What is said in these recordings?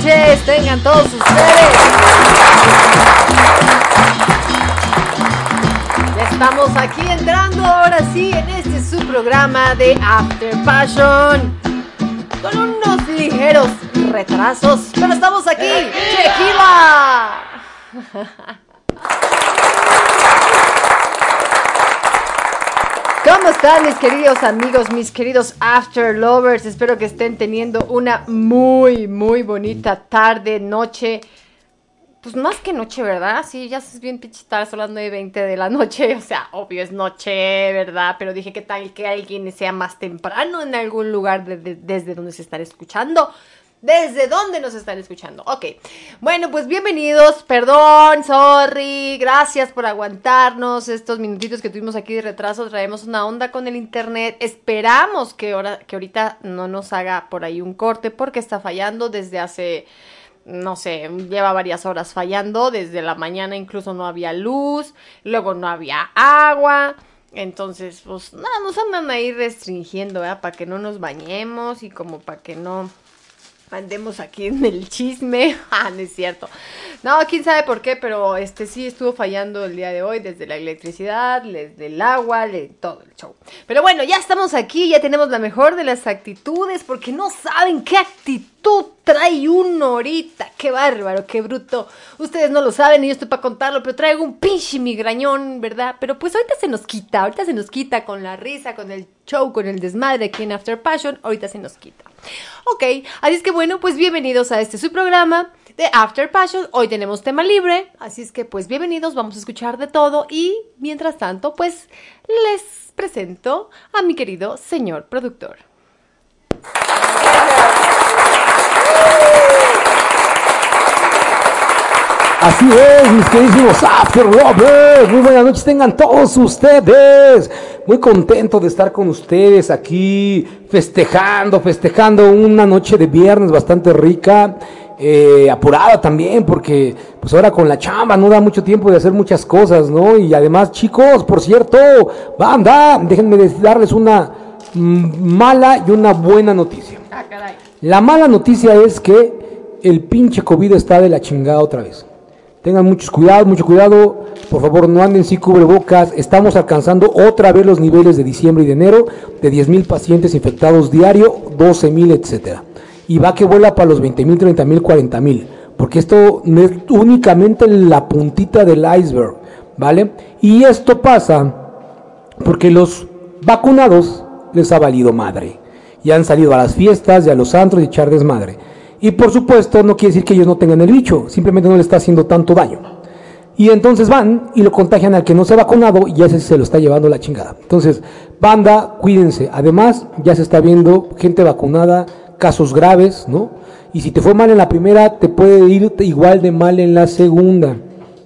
Tengan todos ustedes. Estamos aquí entrando ahora sí en este su programa de After Passion. Con unos ligeros retrasos, pero estamos aquí. ¡Tequila! ¿Cómo mis queridos amigos, mis queridos After Lovers? Espero que estén teniendo una muy, muy bonita tarde, noche. Pues más que noche, ¿verdad? Sí, ya es bien pinche tarde, son las 9.20 de la noche. O sea, obvio es noche, ¿verdad? Pero dije que tal que alguien sea más temprano en algún lugar de- de- desde donde se estará escuchando. ¿Desde dónde nos están escuchando? Ok. Bueno, pues bienvenidos. Perdón, sorry. Gracias por aguantarnos estos minutitos que tuvimos aquí de retraso. Traemos una onda con el internet. Esperamos que, ahora, que ahorita no nos haga por ahí un corte porque está fallando desde hace no sé, lleva varias horas fallando, desde la mañana incluso no había luz, luego no había agua, entonces pues nada, nos andan ahí restringiendo, ¿verdad? Para que no nos bañemos y como para que no andemos aquí en el chisme, ah, no es cierto, no, quién sabe por qué, pero este sí estuvo fallando el día de hoy, desde la electricidad, desde el agua, de todo el show, pero bueno, ya estamos aquí, ya tenemos la mejor de las actitudes, porque no saben qué actitud trae uno ahorita. Qué bárbaro, qué bruto. Ustedes no lo saben y yo estoy para contarlo, pero traigo un pinche migrañón, ¿verdad? Pero pues ahorita se nos quita, ahorita se nos quita con la risa, con el show, con el desmadre aquí en After Passion, ahorita se nos quita. Ok, así es que bueno, pues bienvenidos a este su programa de After Passion. Hoy tenemos tema libre, así es que pues bienvenidos, vamos a escuchar de todo y mientras tanto pues les presento a mi querido señor productor. Así es, mis queridísimos After Lovers. Muy buenas noches tengan todos ustedes. Muy contento de estar con ustedes aquí festejando, festejando una noche de viernes bastante rica. eh, apurada también porque pues ahora con la chamba no da mucho tiempo de hacer muchas cosas, ¿no? Y además chicos, por cierto, banda, déjenme darles una mm, mala y una buena noticia. Ah, caray. La mala noticia es que el pinche COVID está de la chingada otra vez. Tengan muchos cuidados, mucho cuidado. Por favor, no anden sin cubrebocas. Estamos alcanzando otra vez los niveles de diciembre y de enero de 10 mil pacientes infectados diario, 12 mil, etcétera. Y va que vuela para los 20 mil, 30 mil, 40 mil. Porque esto no es únicamente la puntita del iceberg, ¿vale? Y esto pasa porque los vacunados les ha valido madre. Y han salido a las fiestas y a los antros y echar desmadre. Y por supuesto no quiere decir que ellos no tengan el bicho, simplemente no le está haciendo tanto daño. Y entonces van y lo contagian al que no se ha vacunado y ese se lo está llevando la chingada. Entonces, banda, cuídense. Además, ya se está viendo gente vacunada, casos graves, ¿no? Y si te fue mal en la primera, te puede ir igual de mal en la segunda.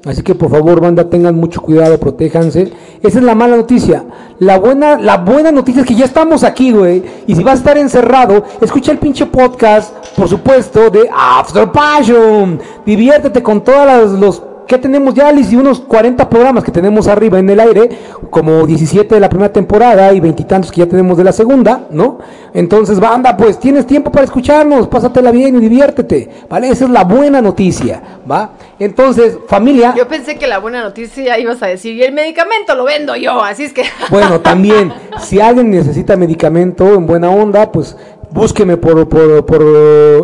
Así que por favor, banda, tengan mucho cuidado, protéjanse. Esa es la mala noticia. La buena, la buena noticia es que ya estamos aquí, güey. Y si vas a estar encerrado, escucha el pinche podcast, por supuesto, de After Passion. Diviértete con todos los que tenemos ya, Liz, y unos 40 programas que tenemos arriba en el aire, como 17 de la primera temporada y veintitantos que ya tenemos de la segunda, ¿no? Entonces, banda, pues tienes tiempo para escucharnos, pásatela bien y diviértete, ¿vale? Esa es la buena noticia, ¿va? Entonces, familia, Yo pensé que la buena noticia ibas a decir, y el medicamento lo vendo yo, así es que... bueno, también, si alguien necesita medicamento en buena onda, pues búsqueme por, por, por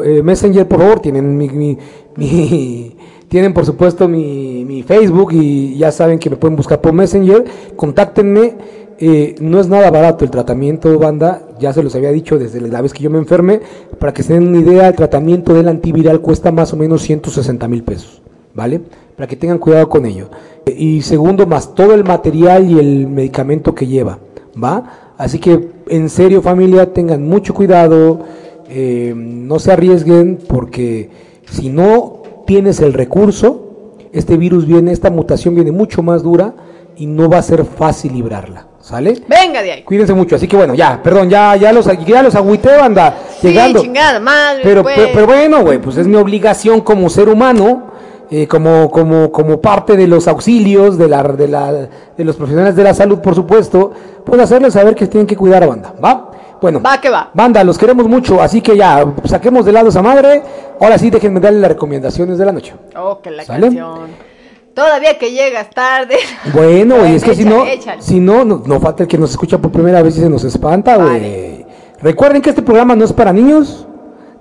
eh, Messenger, por favor, tienen mi, mi- mi- tienen por supuesto mi, Facebook y ya saben que me pueden buscar por Messenger, contáctenme, eh, no es nada barato el tratamiento, banda, ya se los había dicho desde la vez que yo me enfermé, para que se den una idea, el tratamiento del antiviral cuesta más o menos 160 mil pesos, ¿vale? Para que tengan cuidado con ello. Y segundo, más todo el material y el medicamento que lleva, ¿va? Así que, en serio familia, tengan mucho cuidado, eh, no se arriesguen, porque si no tienes el recurso, este virus viene, esta mutación viene mucho más dura y no va a ser fácil librarla, ¿sale? Venga de ahí. Cuídense mucho, así que bueno, ya, perdón, ya, ya los, ya los agüité, banda. llegando. chingada madre, pero, pues. pero, pero bueno, güey, pues es mi obligación como ser humano, eh, como, como, como parte de los auxilios de, la, de, la, de los profesionales de la salud, por supuesto, pues hacerles saber que tienen que cuidar a banda, ¿va? Bueno, Va que va. banda, los queremos mucho, así que ya, saquemos de lado esa madre. Ahora sí, déjenme darle las recomendaciones de la noche. Oh, que la ¿Sale? canción. Todavía que llegas tarde. Bueno, güey, es que si no, échale. si no, no, no falta el que nos escucha por primera vez y se nos espanta, güey. Vale. Recuerden que este programa no es para niños.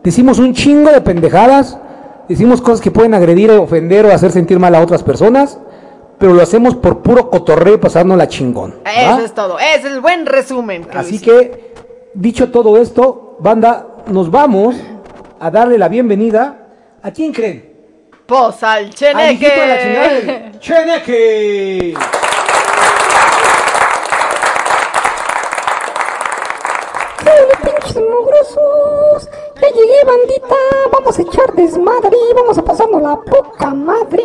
Decimos un chingo de pendejadas. Decimos cosas que pueden agredir, ofender o hacer sentir mal a otras personas. Pero lo hacemos por puro cotorreo y pasarnos la chingón. Eso es todo. Es el buen resumen. Así que, dicho todo esto, banda, nos vamos a darle la bienvenida. ¿A quién creen? Pos al Al hijito de la chingada cheneque. del Cheneque. Ya llegué, bandita. Vamos a echar desmadre. Vamos a pasarnos la poca madre.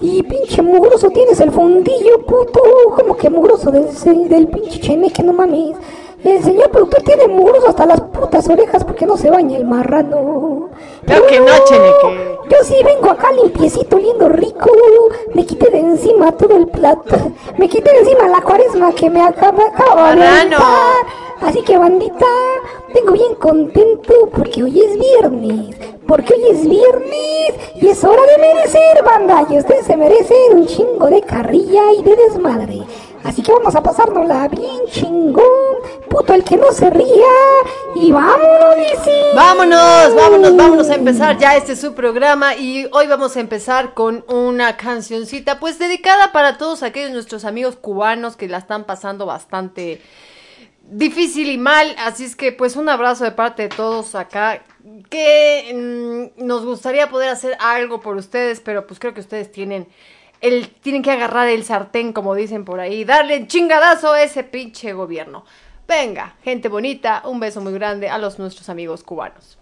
Y pinche mugroso, tienes el fundillo, puto. Como que mugroso del, del pinche cheneque, no mames. El señor productor tiene mugroso hasta las putas orejas porque no se baña el marrano. Claro que no, cheneque. Yo sí vengo acá limpiecito, lindo, rico. Me quité de encima todo el plato. Me quité de encima la cuaresma que me acaba, acaba de Marrano. Así que bandita, vengo bien contento porque hoy es viernes. Porque hoy es viernes y es hora de merecer, banda. Y ustedes se merecen un chingo de carrilla y de desmadre. Así que vamos a pasárnosla bien chingón. Puto el que no se ría. Y vámonos. Vámonos, vámonos, vámonos a empezar ya este su programa y hoy vamos a empezar con una cancioncita pues dedicada para todos aquellos nuestros amigos cubanos que la están pasando bastante difícil y mal, así es que pues un abrazo de parte de todos acá que mm, nos gustaría poder hacer algo por ustedes, pero pues creo que ustedes tienen el tienen que agarrar el sartén como dicen por ahí, darle chingadazo a ese pinche gobierno. Venga, gente bonita, un beso muy grande a los nuestros amigos cubanos.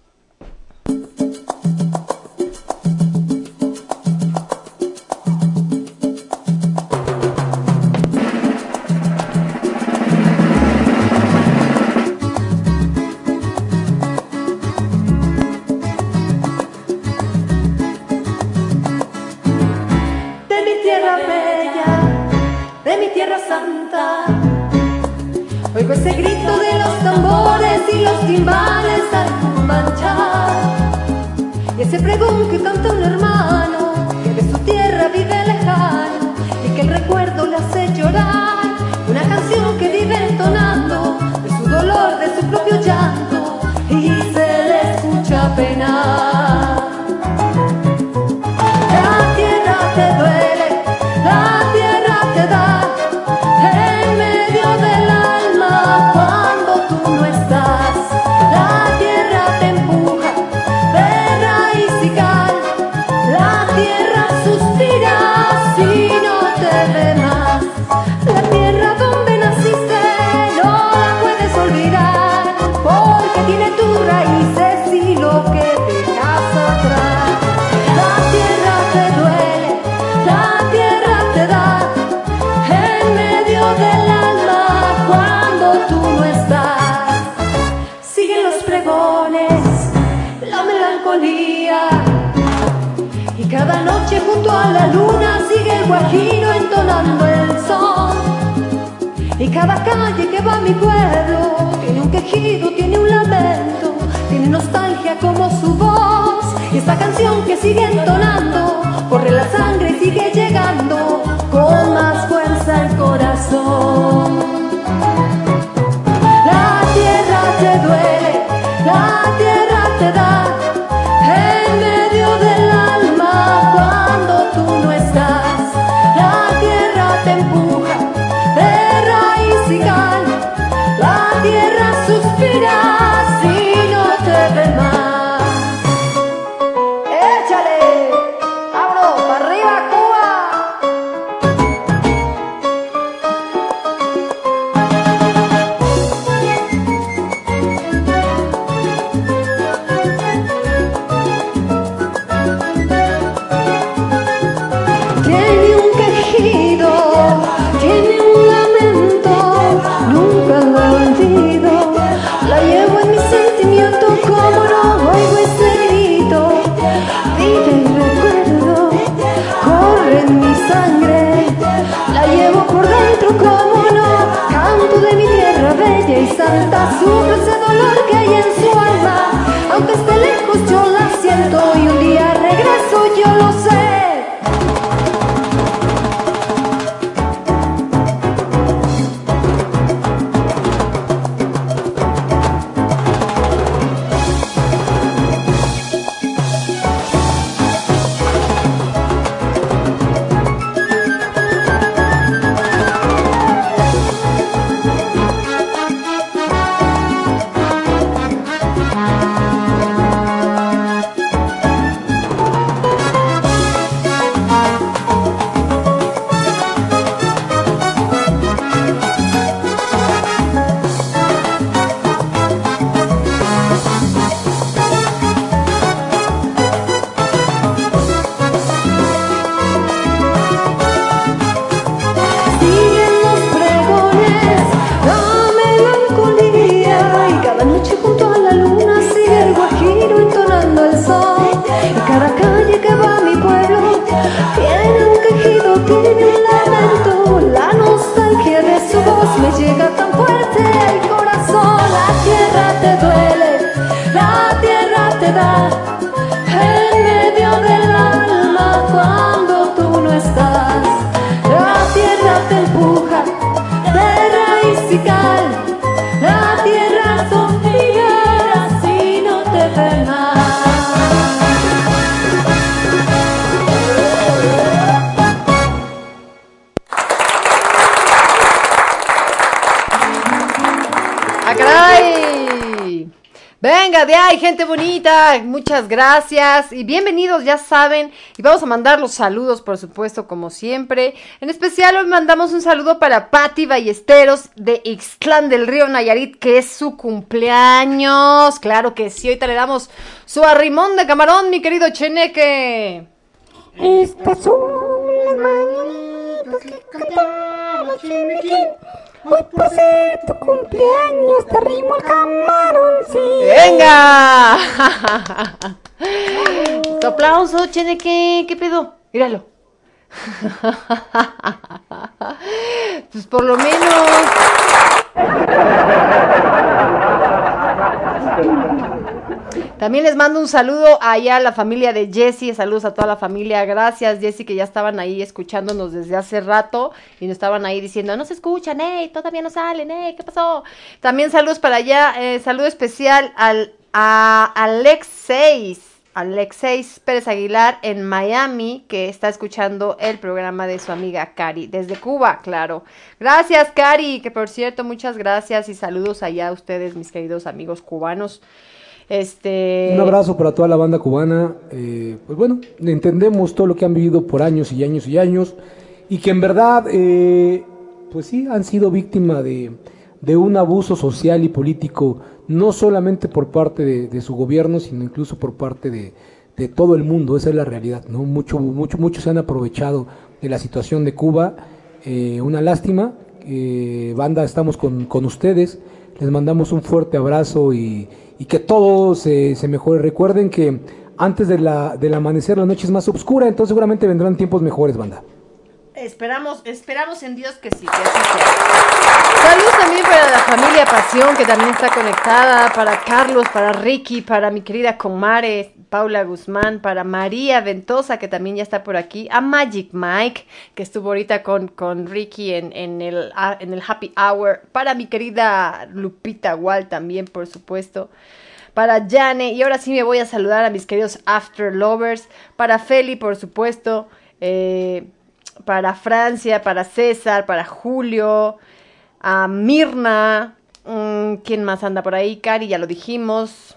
A la luna sigue el guajiro entonando el son. Y cada calle que va a mi pueblo tiene un quejido, tiene un lamento, tiene nostalgia como su voz. Y esta canción que sigue entonando, corre la sangre y sigue llegando con más fuerza al corazón. La tierra te duele, la tierra te da bonita. Muchas gracias y bienvenidos, ya saben. Y vamos a mandar los saludos, por supuesto, como siempre. En especial, hoy mandamos un saludo para Patti Ballesteros de Ixtlán del Río Nayarit, que es su cumpleaños. Claro que sí, ahorita le damos su arrimón de camarón, mi querido Cheneque. Estas son las mañanitas que Chenequín. Hoy por ser tu cumpleaños te arrimo el camarón, sí. ¡Venga! Tu aplauso, Cheneque. ¿Qué pedo? Míralo. Pues por lo menos. También les mando un saludo allá a la familia de Jessie, saludos a toda la familia, gracias Jessie que ya estaban ahí escuchándonos desde hace rato y nos estaban ahí diciendo, no se escuchan, hey, todavía no salen, hey, ¿qué pasó? También saludos para allá, eh, saludo especial al, a Alexeis, Alexeis Pérez Aguilar en Miami, que está escuchando el programa de su amiga Cari, desde Cuba, claro. Gracias, Cari, que por cierto, muchas gracias y saludos allá a ustedes, mis queridos amigos cubanos. Este... Un abrazo para toda la banda cubana. eh, pues bueno, entendemos todo lo que han vivido por años y años y años y que en verdad, eh, pues sí, han sido víctima de, un abuso social y político, no solamente por parte de, su gobierno, sino incluso por parte de, todo el mundo. Esa es la realidad, ¿no? Mucho, mucho, muchos se han aprovechado de la situación de Cuba. Eh, una lástima. banda, estamos con, con ustedes. Les mandamos un fuerte abrazo y, y que todo se, se mejore. Recuerden que antes de la, del amanecer la noche es más oscura, entonces seguramente vendrán tiempos mejores, banda. Esperamos, esperamos en Dios que sí, que así sea. Saludos también para la familia Pasión, que también está conectada, para Carlos, para Ricky, para mi querida Comare, Paula Guzmán, para María Ventosa, que también ya está por aquí, a Magic Mike, que estuvo ahorita con, con Ricky en, en, el, en el Happy Hour, para mi querida Lupita Wall también, por supuesto para Jane. Y ahora sí me voy a saludar a mis queridos After Lovers. Para Feli, por supuesto. eh, para Francia, para César, para Julio. A Mirna. mm, ¿Quién más anda por ahí? Cari, ya lo dijimos.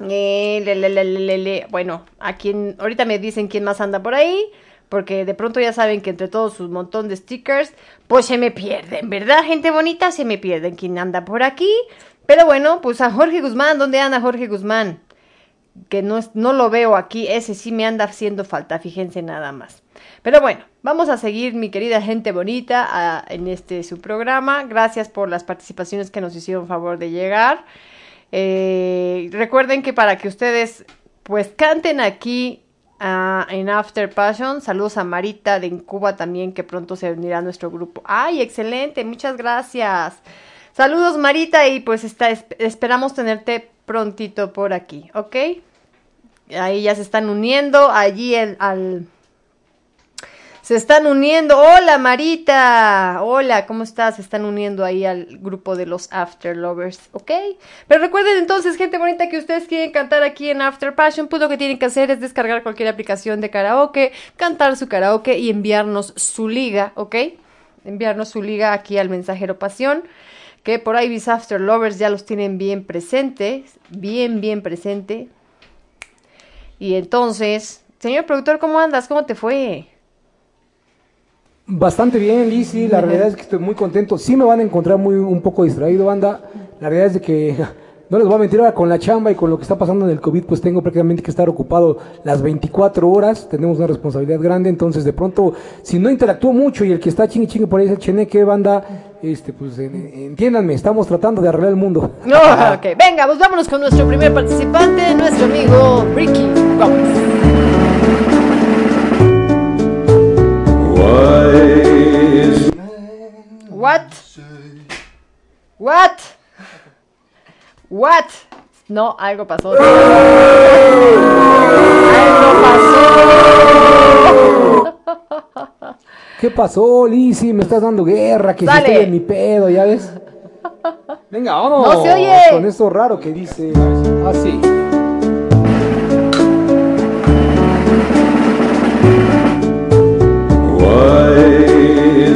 Eh, le, le, le. Bueno, a quien ahorita me dicen quién más anda por ahí. Porque de pronto ya saben que entre todos sus montón de stickers, pues se me pierden, ¿verdad, gente bonita? Se me pierden quién anda por aquí. Pero bueno, pues a Jorge Guzmán, ¿dónde anda Jorge Guzmán? Que no, no lo veo aquí, ese sí me anda haciendo falta, fíjense nada más. Pero bueno, vamos a seguir, mi querida gente bonita, en este su programa. Gracias por las participaciones que nos hicieron favor de llegar. Eh, recuerden que para que ustedes pues canten aquí ah, en After Passion, saludos a Marita de Cuba también, que pronto se unirá a nuestro grupo. ¡Ay, excelente! Muchas gracias. Saludos Marita y pues está, esp- esperamos tenerte prontito por aquí, ¿ok? Ahí ya se están uniendo allí el, al... Se están uniendo. Hola Marita. Hola, ¿cómo estás? Se están uniendo ahí al grupo de los After Lovers, ¿ok? Pero recuerden entonces, gente bonita, que ustedes quieren cantar aquí en After Passion, pues lo que tienen que hacer es descargar cualquier aplicación de karaoke, cantar su karaoke y enviarnos su liga, ¿ok? Enviarnos su liga aquí al mensajero Pasión que por ahí mis After Lovers ya los tienen bien presentes, bien, bien presente. Y entonces, señor productor, ¿cómo andas? ¿Cómo te fue? Bastante bien, Lizzy. La realidad es que estoy muy contento. Sí me van a encontrar muy un poco distraído, banda. La realidad es de que no les voy a mentir ahora con la chamba y con lo que está pasando en el COVID, pues tengo prácticamente que estar ocupado las 24 horas. Tenemos una responsabilidad grande, entonces de pronto, si no interactúo mucho y el que está chingue chingue por ahí es el cheneque, banda, este, pues en- entiéndanme, estamos tratando de arreglar el mundo. No, ok, venga, pues vámonos con nuestro primer participante, nuestro amigo Ricky Gómez. What? What? What? No, algo pasó. algo pasó. ¿Qué pasó, Lizzy? Me estás dando guerra, que Dale. estoy en mi pedo, ¿ya ves? Venga, vámonos. No se oye. Con eso raro que dice. Así.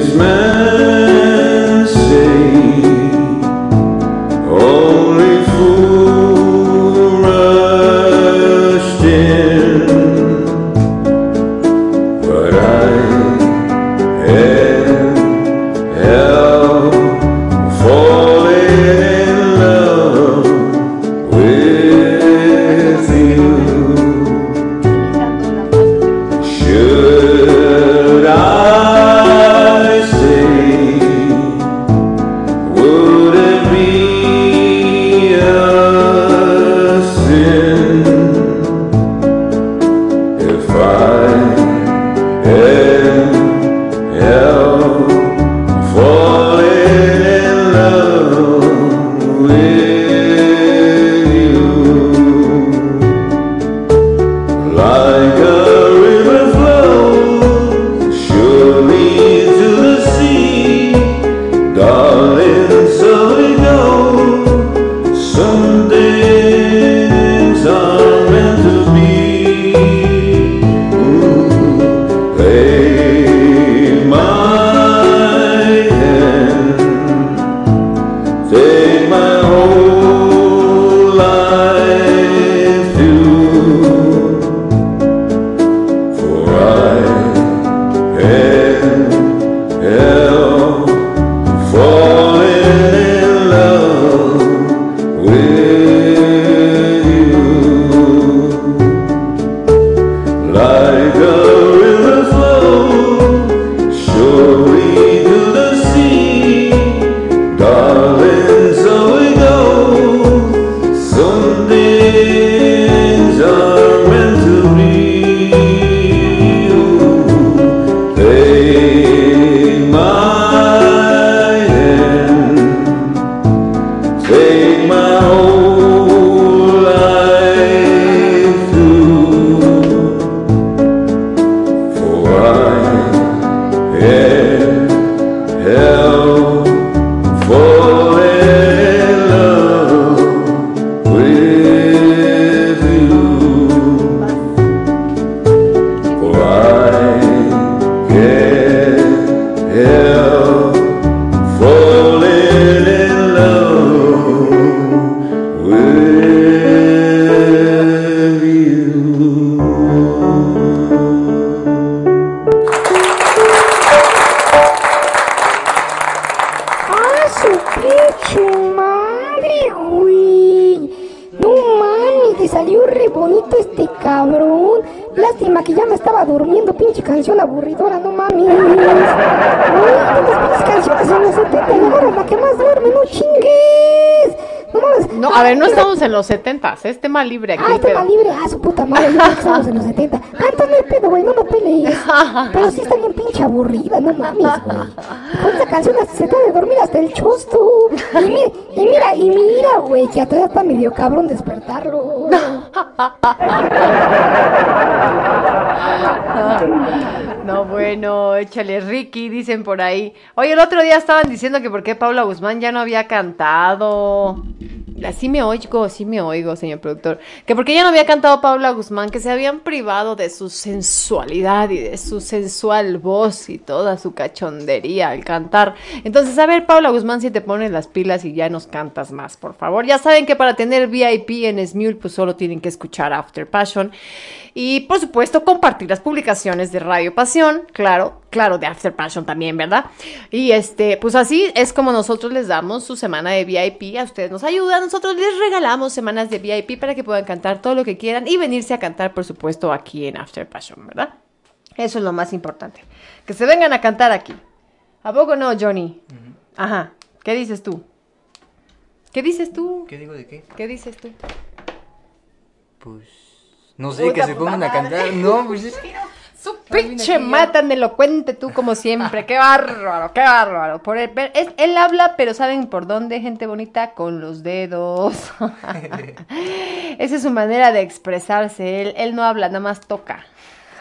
this man. Pinche madre, güey! No mames, te salió re bonito este cabrón. Lástima que ya me estaba durmiendo, pinche canción aburridora, no mames. Güey, tantas pinches canciones en los 70 y ahora la que más duerme, no. No. No, a ver, no estamos en los 70, es tema libre aquí. Ah, el tema libre, ah, su puta madre, que estamos en los 70. Ah, entonces no hay pedo, güey, no me pelees. Pero sí está bien pinche aburrida, no mames, güey. Con esa canción se te de dormir hasta el chosto. Y mira, y mira, y mira, güey, que atrás está medio cabrón despertarlo. No, bueno, échale Ricky, dicen por ahí. Oye, el otro día estaban diciendo que por qué Paula Guzmán ya no había cantado. Así me oigo, sí me oigo, señor productor. Que porque ya no había cantado Paula Guzmán, que se habían privado de su sensualidad y de su sensual voz y toda su cachondería al cantar. Entonces, a ver, Paula Guzmán, si te pones las pilas y ya nos cantas más, por favor. Ya saben que para tener VIP en Smule, pues solo tienen que escuchar After Passion. Y por supuesto, compartir las publicaciones de Radio Pasión, claro, claro, de After Passion también, ¿verdad? Y este, pues así es como nosotros les damos su semana de VIP, a ustedes nos ayudan, nosotros les regalamos semanas de VIP para que puedan cantar todo lo que quieran y venirse a cantar, por supuesto, aquí en After Passion, ¿verdad? Eso es lo más importante, que se vengan a cantar aquí. ¿A poco no, Johnny? Ajá, ¿qué dices tú? ¿Qué dices tú? ¿Qué digo de qué? ¿Qué dices tú? Pues. No sé, que se pongan a cantar. No, pues es. Su pinche mata tan elocuente tú como siempre. Qué bárbaro, qué bárbaro. Por el- es- él habla, pero ¿saben por dónde, gente bonita? Con los dedos. Esa es su manera de expresarse. Él, él no habla, nada más toca.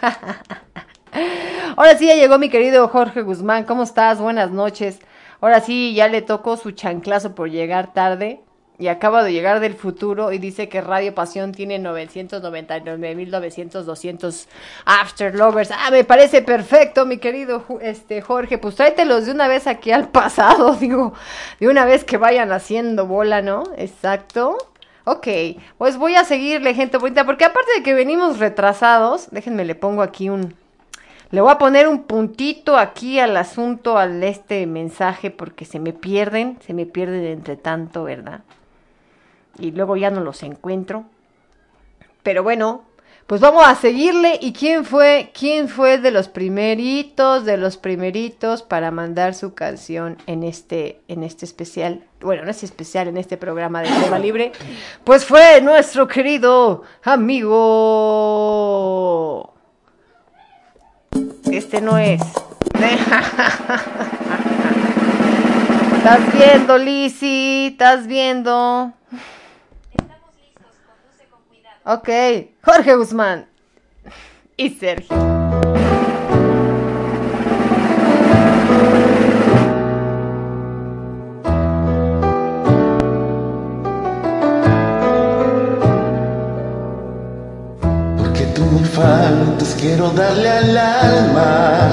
Ahora sí ya llegó mi querido Jorge Guzmán. ¿Cómo estás? Buenas noches. Ahora sí ya le tocó su chanclazo por llegar tarde. Y acaba de llegar del futuro y dice que Radio Pasión tiene 999.900, 200 After Lovers. Ah, me parece perfecto, mi querido este Jorge. Pues tráetelos de una vez aquí al pasado, digo, de una vez que vayan haciendo bola, ¿no? Exacto. Ok, pues voy a seguirle, gente bonita, porque aparte de que venimos retrasados, déjenme le pongo aquí un, le voy a poner un puntito aquí al asunto, al este mensaje, porque se me pierden, se me pierden entre tanto, ¿verdad? Y luego ya no los encuentro. Pero bueno, pues vamos a seguirle. ¿Y quién fue, quién fue de los primeritos, de los primeritos para mandar su canción en este, en este especial? Bueno, no es especial, en este programa de tema libre. Pues fue nuestro querido amigo. Este no es. ¿Estás viendo, Lizzy? ¿Estás viendo? Ok, Jorge Guzmán. Y Sergio. Porque tú me faltas, quiero darle al alma.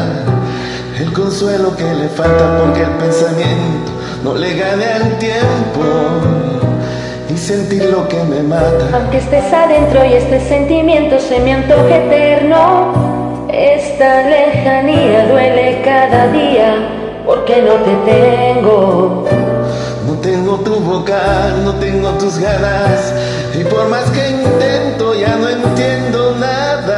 El consuelo que le falta porque el pensamiento no le gane al tiempo sentir lo que me mata. Aunque estés adentro y este sentimiento se me antoje eterno, esta lejanía duele cada día porque no te tengo. No tengo tu boca, no tengo tus ganas y por más que intento ya no entiendo nada.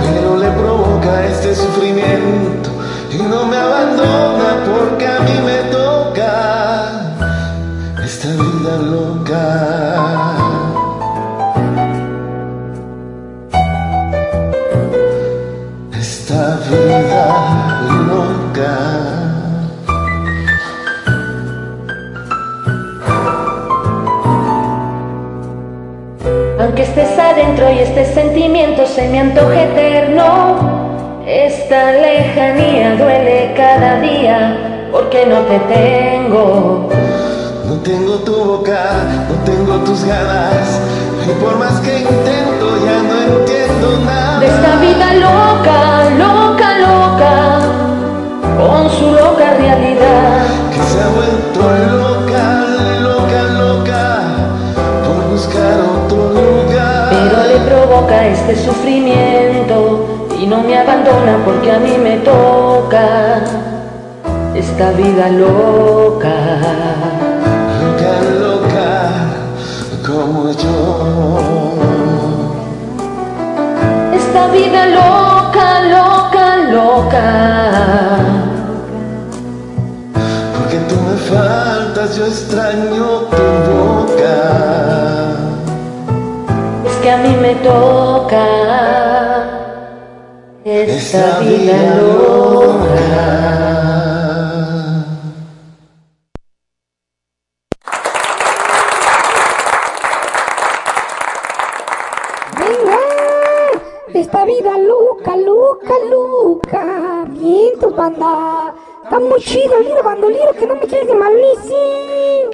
Este sufrimiento y no me abandona porque a mí me toca esta vida loca. Esta vida loca. Aunque estés adentro y este sentimiento se me antoje eterno, esta lejanía duele cada día porque no te tengo. No tengo tu boca, no tengo tus ganas y por más que intento ya no entiendo nada. De esta vida loca, loca, loca, con su loca realidad. que se ha vuelto loca, loca, loca por buscar otro lugar. Pero le provoca este sufrimiento y no me abandona porque a mí me toca esta vida loca. loca, loca como yo. Esta vida loca, loca, loca. Porque tú me faltas, yo extraño tu boca. Es que a mí me toca esta vida loca.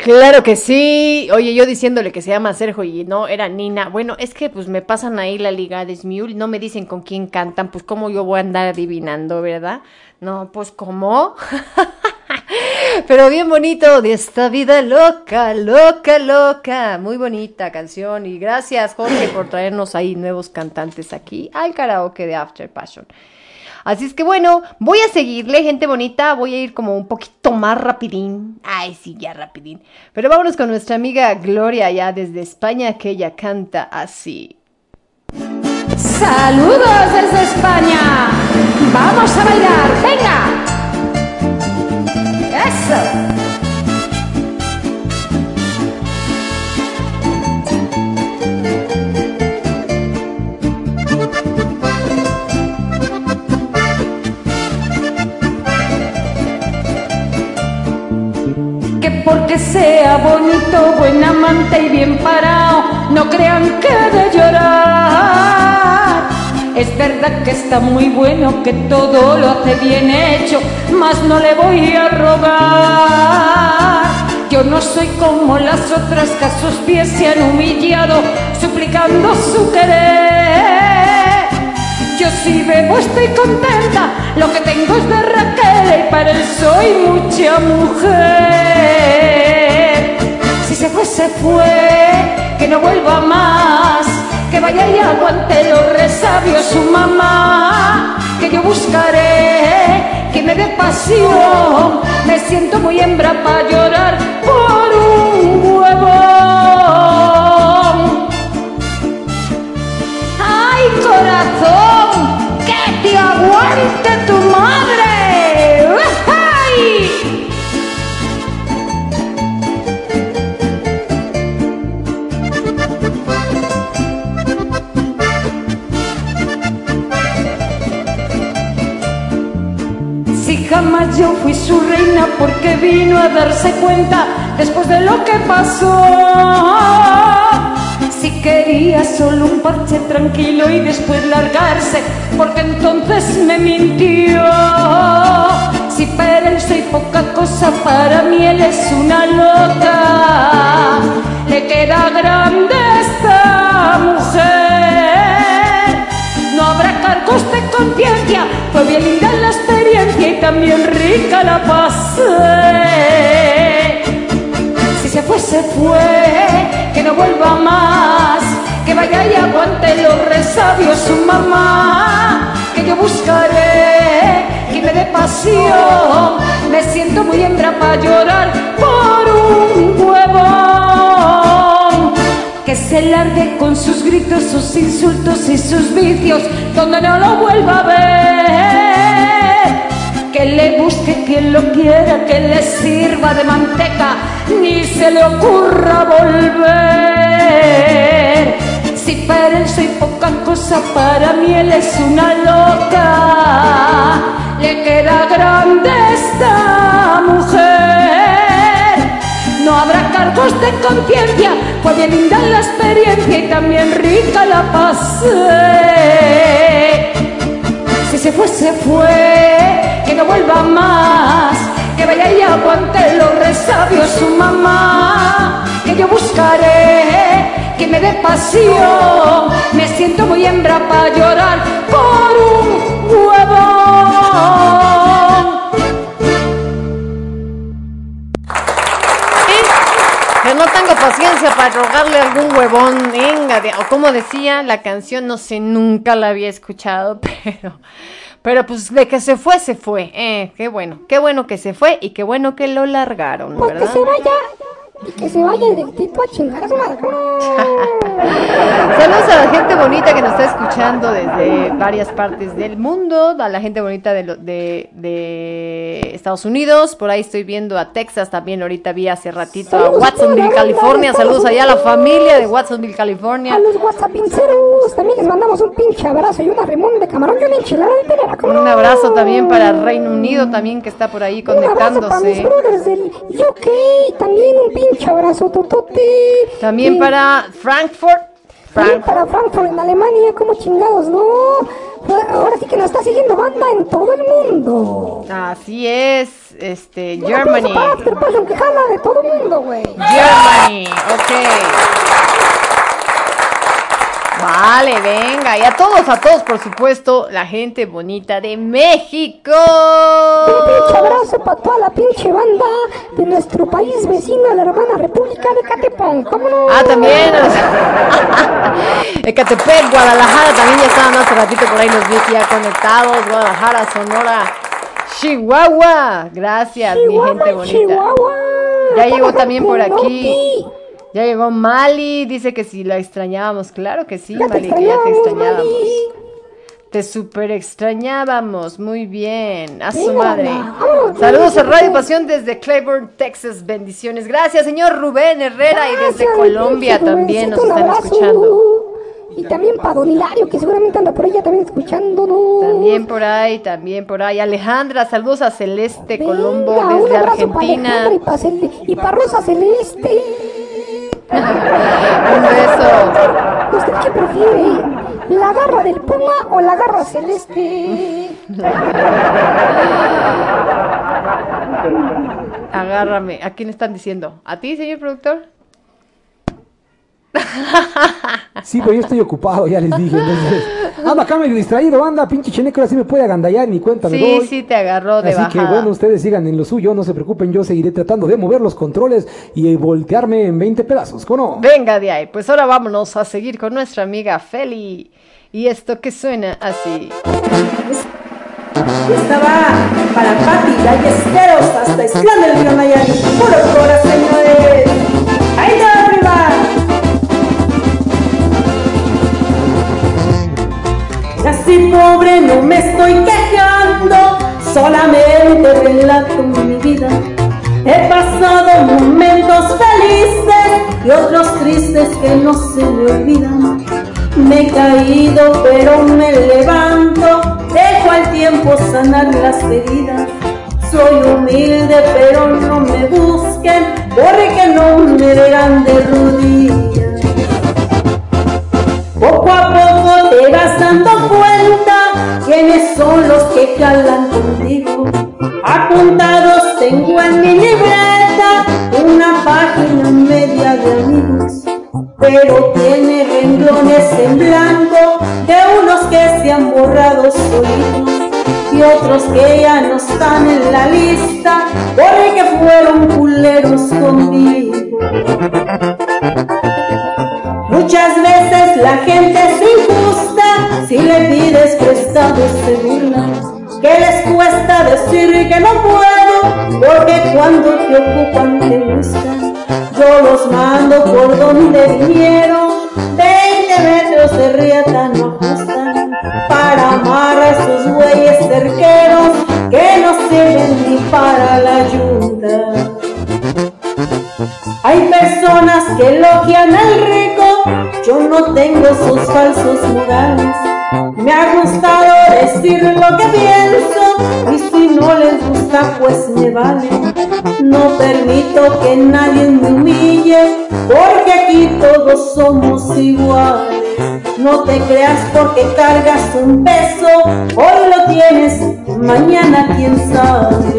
Claro que sí. Oye, yo diciéndole que se llama Sergio y no era Nina. Bueno, es que pues me pasan ahí la liga de Smule, no me dicen con quién cantan, pues cómo yo voy a andar adivinando, ¿verdad? No, pues cómo. Pero bien bonito de esta vida loca, loca, loca. Muy bonita canción y gracias Jorge por traernos ahí nuevos cantantes aquí al karaoke de After Passion. Así es que bueno, voy a seguirle, gente bonita. Voy a ir como un poquito más rapidín. Ay, sí, ya rapidín. Pero vámonos con nuestra amiga Gloria ya desde España, que ella canta así. Saludos desde España. Vamos a bailar, venga. Porque sea bonito, buen amante y bien parado, no crean que de llorar. Es verdad que está muy bueno, que todo lo hace bien hecho, mas no le voy a rogar. Yo no soy como las otras que a sus pies se han humillado, suplicando su querer. Yo sí bebo, estoy contenta, lo que tengo es de Raquel y para él soy mucha mujer. Si se fue, se fue, que no vuelva más, que vaya y aguante los resabios su mamá, que yo buscaré, que me dé pasión, me siento muy hembra para llorar por un aguante tu madre! ¡Ay! Si jamás yo fui su reina porque vino a darse cuenta después de lo que pasó. Si quería solo un parche tranquilo y después largarse, porque entonces me mintió. Si para él poca cosa, para mí él es una loca. Le queda grande esta mujer. No habrá cargos de conciencia, fue bien linda la experiencia y también rica la pasé. Se fue, se fue, que no vuelva más, que vaya y aguante los resabios su mamá, que yo buscaré, que me dé pasión, me siento muy hembra para llorar por un huevón. Que se largue con sus gritos, sus insultos y sus vicios, donde no lo vuelva a ver que le busque quien lo quiera, que le sirva de manteca, ni se le ocurra volver. Si para él soy poca cosa, para mí él es una loca. Le queda grande esta mujer. No habrá cargos de conciencia, bien linda la experiencia y también rica la pasé. Si se fue, se fue, que no vuelva más, que vaya y aguante los resabios su mamá, que yo buscaré, que me dé pasión, me siento muy hembra para llorar por un huevón. Que no tengo paciencia para rogarle algún huevón. Venga, o como decía la canción, no sé, nunca la había escuchado, pero, pero pues de que se fue, se fue. Eh, qué bueno, qué bueno que se fue y qué bueno que lo largaron, Pues que ¿verdad? se vaya. Y que se vaya directito a chingar a su madre. Saludos a la gente bonita que nos está escuchando desde varias partes del mundo, a la gente bonita de, lo- de, de Estados Unidos, por ahí estoy viendo a Texas también, ahorita vi hace ratito a Saludos a Watsonville, California, saludos allá a la familia de Watsonville, California. A los WhatsAppinceros también les mandamos un pinche abrazo y una remón de camarón y una enchilada de telera. ¿cómo Un abrazo también para Reino Unido también que está por ahí Un abrazo para mis conectándose. brothers del UK. También un pinche abrazo, totote. También Y para Frankfurt. Frankfurt. para Frankfurt, en Alemania, como chingados, ¿no? Ahora sí que nos está siguiendo banda en todo el mundo. Así es, este, Un aplauso Germany. After Passion, que jala de todo el mundo, güey. Germany, ok. Vale, venga, y a todos, a todos, por supuesto, la gente bonita de México. Un pinche abrazo para toda la pinche banda de nuestro país vecino, la hermana República de Catepón. ¿Cómo no? Ah, también. Ecatepec, Guadalajara, también ya estaban hace ratito por ahí los vi ya conectados. Guadalajara, Sonora, Chihuahua. Gracias, mi gente bonita. Chihuahua. Ya llegó también por aquí. Ya llegó Mali, dice que si la extrañábamos. Claro que sí, Ya Mali, que ya te extrañábamos. Mali. Te super extrañábamos, muy bien, a su madre. Saludos a. Radio Pasión desde Claiborne, Texas, bendiciones. Gracias, señor Rubén Herrera, y desde Colombia también nos están escuchando. Y también para Don Hilario, que seguramente anda por allá también escuchándonos. También por ahí, también por ahí. Alejandra, saludos a Celeste Venga, Colombo desde Argentina. Para, y para Rosa Celeste. Un beso. ¿Usted qué prefiere? ¿La garra del puma o la garra celeste? Agárrame. ¿A quién están diciendo? ¿A ti, señor productor? Sí, pero yo estoy ocupado, ya les dije. Entonces, ando acá medio distraído, anda, pinche cheneco, ahora sí me puede agandallar, ni cuenta me Sí, doy. sí, te agarró de Así que bueno, ustedes sigan en lo suyo, no se preocupen, yo seguiré tratando de mover los controles y voltearme en 20 pedazos, ¿cómo no? Venga de ahí, pues ahora vámonos a seguir con nuestra amiga Feli. Y esto que suena así. Esta va para Pati, Ballesteros, hasta Esclán del Río Nayarit. Puro cora, señores. ¡Ahí está arriba! Así pobre no me estoy quejando, solamente relato mi vida. He pasado momentos felices y otros tristes que no se me olvidan. Me he caído pero me levanto, dejo al tiempo sanar las heridas. Soy humilde pero no me busquen, porque no me verán de rodillas. Poco a poco te vas dando cuenta quiénes son los que calan contigo. Apuntados tengo en mi libreta una página media de amigos, pero tiene renglones en blanco de unos que se han borrado solitos y otros que ya no están en la lista porque fueron culeros conmigo. La gente es injusta, si le pides prestado se burlan. Que les cuesta decir que no puedo, porque cuando te ocupan te buscan. Yo los mando por donde vinieron, 20 metros de riata no ajustan. Para amar a esos güeyes cerqueros que no sirven ni para la ayuda. Hay personas que elogian al rico, yo no tengo sus falsos modales. Me ha gustado decir lo que pienso y si no les gusta pues me vale. No permito que nadie me humille porque aquí todos somos iguales. No te creas porque cargas un peso, hoy lo tienes, mañana quién sabe.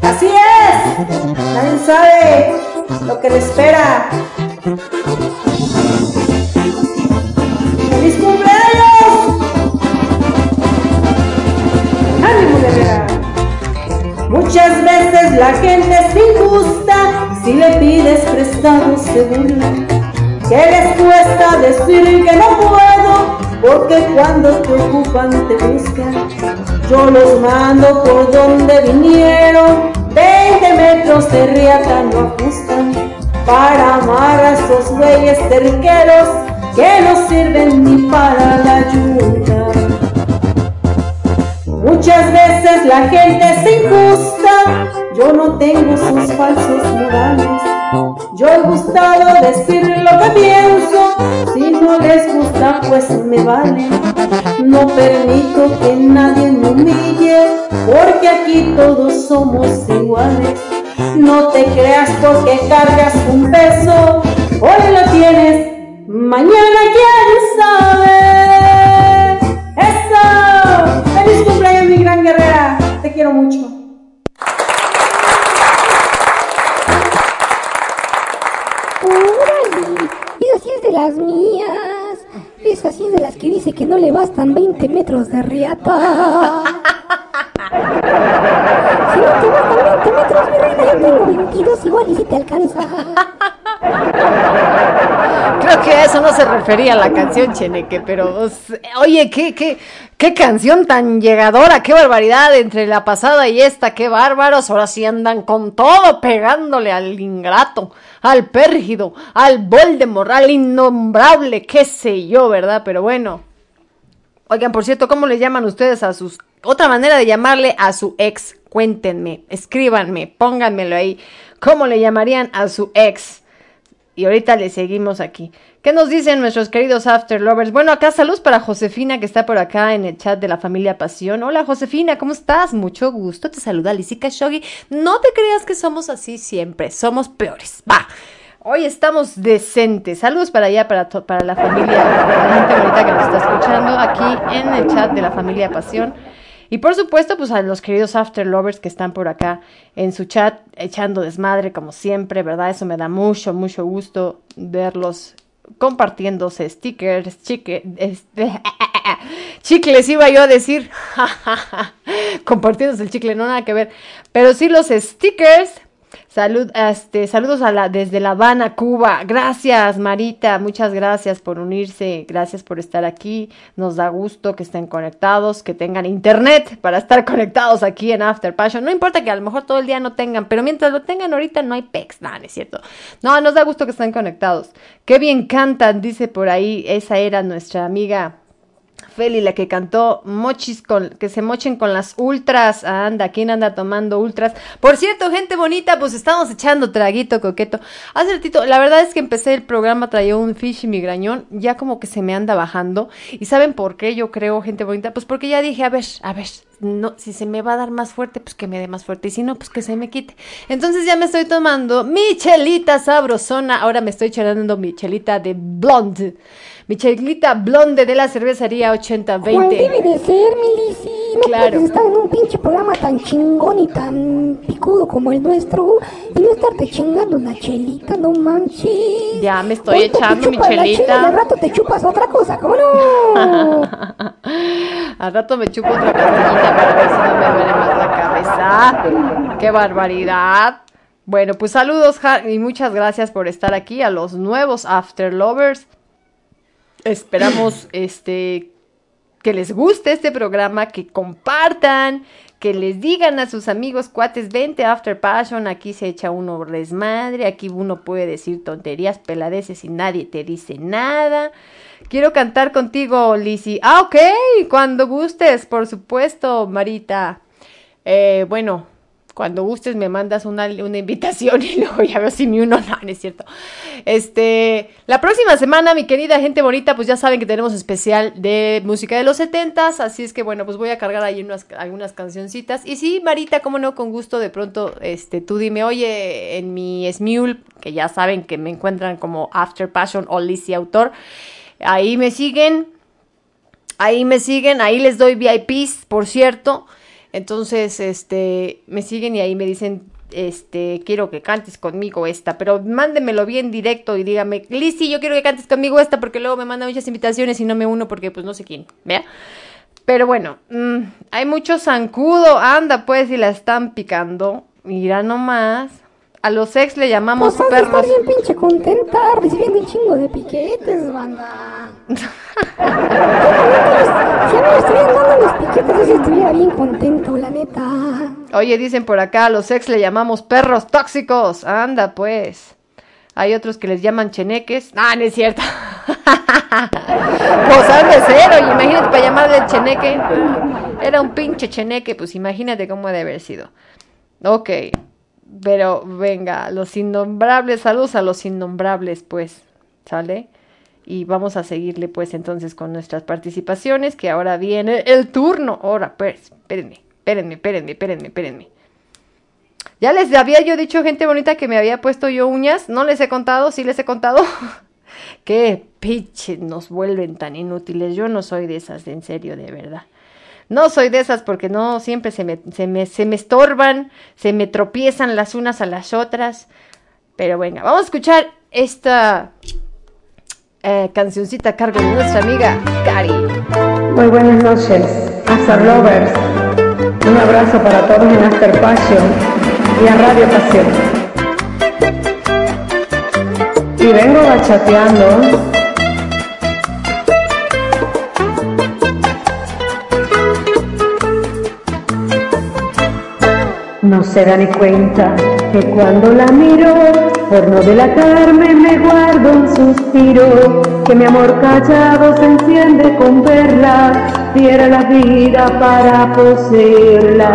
Así es, nadie sabe lo que le espera. ¡Feliz cumpleaños! ¡Ánimo, guerrera! Muchas veces la gente es injusta, si le pides prestado se burlan. ¿Qué les cuesta decir que no puedo? Porque cuando te ocupan te buscan. Yo los mando por donde vinieron, 20 metros de riata no ajustan. Para amar a esos güeyes cerqueros que no sirven ni para la ayuda. Muchas veces la gente es injusta, yo no tengo sus falsos morales. Yo he gustado decir lo que pienso, si no les gusta pues me vale. No permito que nadie me humille, porque aquí todos somos iguales. No te creas porque cargas un peso, hoy lo tienes, Mañana quién sabe. Eso. Feliz cumpleaños mi gran guerrera. Te quiero mucho. Las mías. Es de las que dice que no le bastan 20 metros de riata. Si no te bastan 20 metros, mi reina, yo tengo 22 igual y si te alcanza. Creo que a eso no se refería la canción, Cheneque, pero oye, ¿qué, qué, qué canción tan llegadora, qué barbaridad entre la pasada y esta, qué bárbaros, ahora sí andan con todo pegándole al ingrato, al pérgido, al Voldemort, al innombrable, qué sé yo, ¿verdad? Pero bueno. Oigan, por cierto, ¿cómo le llaman ustedes a sus... Otra manera de llamarle a su ex, cuéntenme, escríbanme, pónganmelo ahí. ¿Cómo le llamarían a su ex? Y ahorita le seguimos aquí. ¿Qué nos dicen nuestros queridos After Lovers? Bueno, acá saludos para Josefina que está por acá en el chat de la familia Pasión. Hola Josefina, ¿cómo estás? Mucho gusto. Te saluda Lisica Shogi. No te creas que somos así siempre, somos peores. Va. Hoy estamos decentes. Saludos para allá, para, para la familia, para la gente bonita que nos está escuchando aquí en el chat de la familia Pasión. Y por supuesto, pues a los queridos After Lovers que están por acá en su chat echando desmadre como siempre, ¿verdad? Eso me da mucho, mucho gusto verlos compartiéndose stickers, chique, este, chicles iba yo a decir, compartiéndose el chicle, no nada que ver, pero sí los stickers. Salud, este, saludos a la, desde La Habana, Cuba. Gracias, Marita. Muchas gracias por unirse. Gracias por estar aquí. Nos da gusto que estén conectados, que tengan internet para estar conectados aquí en After Passion. No importa que a lo mejor todo el día no tengan, pero mientras lo tengan ahorita no hay pex. No, no es cierto. No, nos da gusto que estén conectados. Qué bien cantan, dice por ahí. Esa era nuestra amiga Feli, la que cantó mochis con, que se mochen con las ultras. Anda, ¿quién anda tomando ultras? Por cierto, gente bonita, pues estamos echando traguito coqueto. Hace ratito, la verdad es que empecé el programa, traía un fish y migrañón, ya como que se me anda bajando. ¿Y saben por qué yo creo, gente bonita? Pues porque ya dije, a ver, a ver, no, si se me va a dar más fuerte, pues que me dé más fuerte. Y si no, pues que se me quite. Entonces ya me estoy tomando mi chelita sabrosona. Ahora me estoy echando mi chelita de blonde. Mi chelita blonde de la cervecería ¿Cuál 8020. debe de ser, mi Lisi? No Claro. puedes estar en un pinche programa tan chingón y tan picudo como el nuestro y no estarte chingando una chelita, no manches. Ya me estoy echando mi chelita. chela al rato te chupas otra cosa, ¿cómo no? Al rato me chupo otra pastillita para ver si no me duele más la cabeza. ¡Qué barbaridad! Bueno, pues saludos y muchas gracias por estar aquí a los nuevos After Lovers. Esperamos este que les guste este programa, que compartan, que les digan a sus amigos cuates, vente After Passion, aquí se echa uno desmadre, aquí uno puede decir tonterías, peladeces y nadie te dice nada. Quiero cantar contigo, Lizzy. Ah, ok, cuando gustes, por supuesto, Marita. Eh, bueno, cuando gustes me mandas una, una invitación y luego ya veo si mi uno no, no es cierto. Este, la próxima semana, mi querida gente bonita, pues ya saben que tenemos especial de música de los setentas, así es que bueno, pues voy a cargar ahí unas, algunas cancioncitas. Y sí, Marita, cómo no, con gusto, de pronto, este, tú dime, oye, en mi Smule, que ya saben que me encuentran como After Passion o Lizzy Autor, ahí me siguen, ahí me siguen, ahí les doy VIPs, por cierto. Entonces, este, me siguen y ahí me dicen, este, quiero que cantes conmigo esta, pero mándemelo bien directo y dígame, Lizzy, yo quiero que cantes conmigo esta porque luego me mandan muchas invitaciones y no me uno porque pues no sé quién, ¿vea? Pero bueno, mm, hay mucho zancudo, anda pues y la están picando, mira nomás. A los ex le llamamos Pues de estar perros. bien pinche contenta recibiendo un chingo de piquetes, banda. si a mí me estuvieran dando los piquetes, yo sí estuviera bien contento, la neta. Oye, dicen por acá, a los ex le llamamos perros tóxicos. Anda, pues. Hay otros que les llaman cheneques. Ah, no es cierto. pues han de ser, oye, imagínate para llamarle cheneque. Era un pinche cheneque, pues imagínate cómo ha de haber sido. Ok, pero venga, los innombrables, saludos a los innombrables, pues, ¿sale? Y vamos a seguirle, pues, entonces con nuestras participaciones, que ahora viene el turno. Ahora, pues, espérenme, espérenme, espérenme, espérenme, espérenme. Ya les había yo dicho, gente bonita, que me había puesto yo uñas. No les he contado, sí les he contado. qué pinche nos vuelven tan inútiles. Yo no soy de esas, en serio, de verdad. No soy de esas porque no, siempre se me, se me, se me estorban, se me tropiezan las unas a las otras. Pero venga, vamos a escuchar esta eh, cancioncita a cargo de nuestra amiga Cari. Muy buenas noches, After Lovers. Un abrazo para todos en After Passion y a Radio Pasión. Y vengo bachateando. Se da ni cuenta que cuando la miro, por no delatarme me guardo un suspiro, que mi amor callado se enciende con verla, diera la vida para poseerla.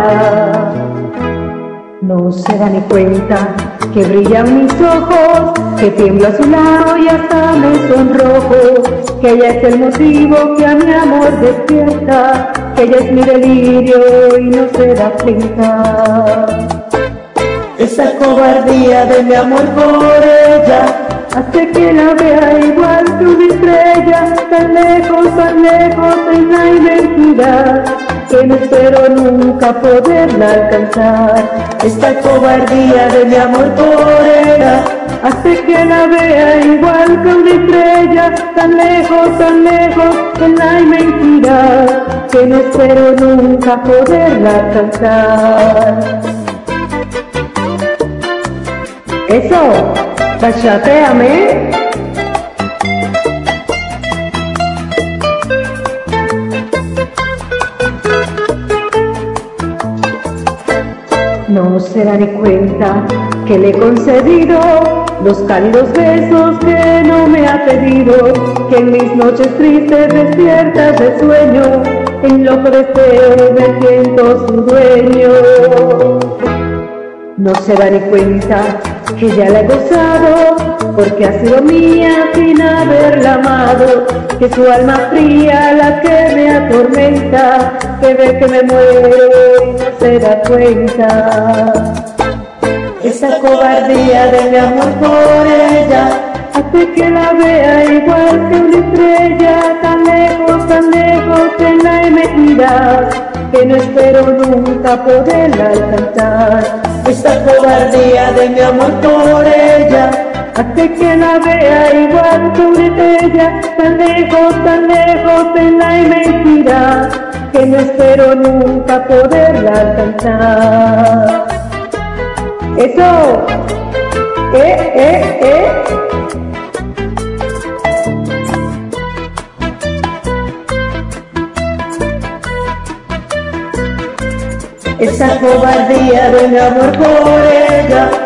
No se da ni cuenta que brillan mis ojos, que tiemblo a su lado y hasta me sonrojo, que ella es el motivo que a mi amor despierta, que ella es mi delirio y no se da cuenta. Esa cobardía de mi amor por ella hace que la vea igual que una estrella, tan lejos, tan lejos en la inmensidad, que no espero nunca poderla alcanzar. Esta cobardía de mi amor por ella hace que la vea igual que una estrella, tan lejos, tan lejos en la inmensidad, que no espero nunca poderla alcanzar. Eso, bachateame. No se da cuenta que le he concedido los cálidos besos que no me ha pedido, que en mis noches tristes despiertas de sueño, en loco deseo me siento su dueño. No se da cuenta que ya la he gozado, porque ha sido mía sin haberla amado, que su alma fría la que me atormenta, que ve que me muero no se da cuenta. Esa cobardía de mi amor por ella hace que la vea igual que una estrella, tan lejos, tan lejos en la inmensidad, que no espero nunca poderla alcanzar. Esa cobardía de mi amor por ella hace que la vea igual una estrella, tan lejos, tan lejos en la inmensidad, que no espero nunca poderla alcanzar. Eso, eh, eh, eh. Esa cobardía de mi amor por ella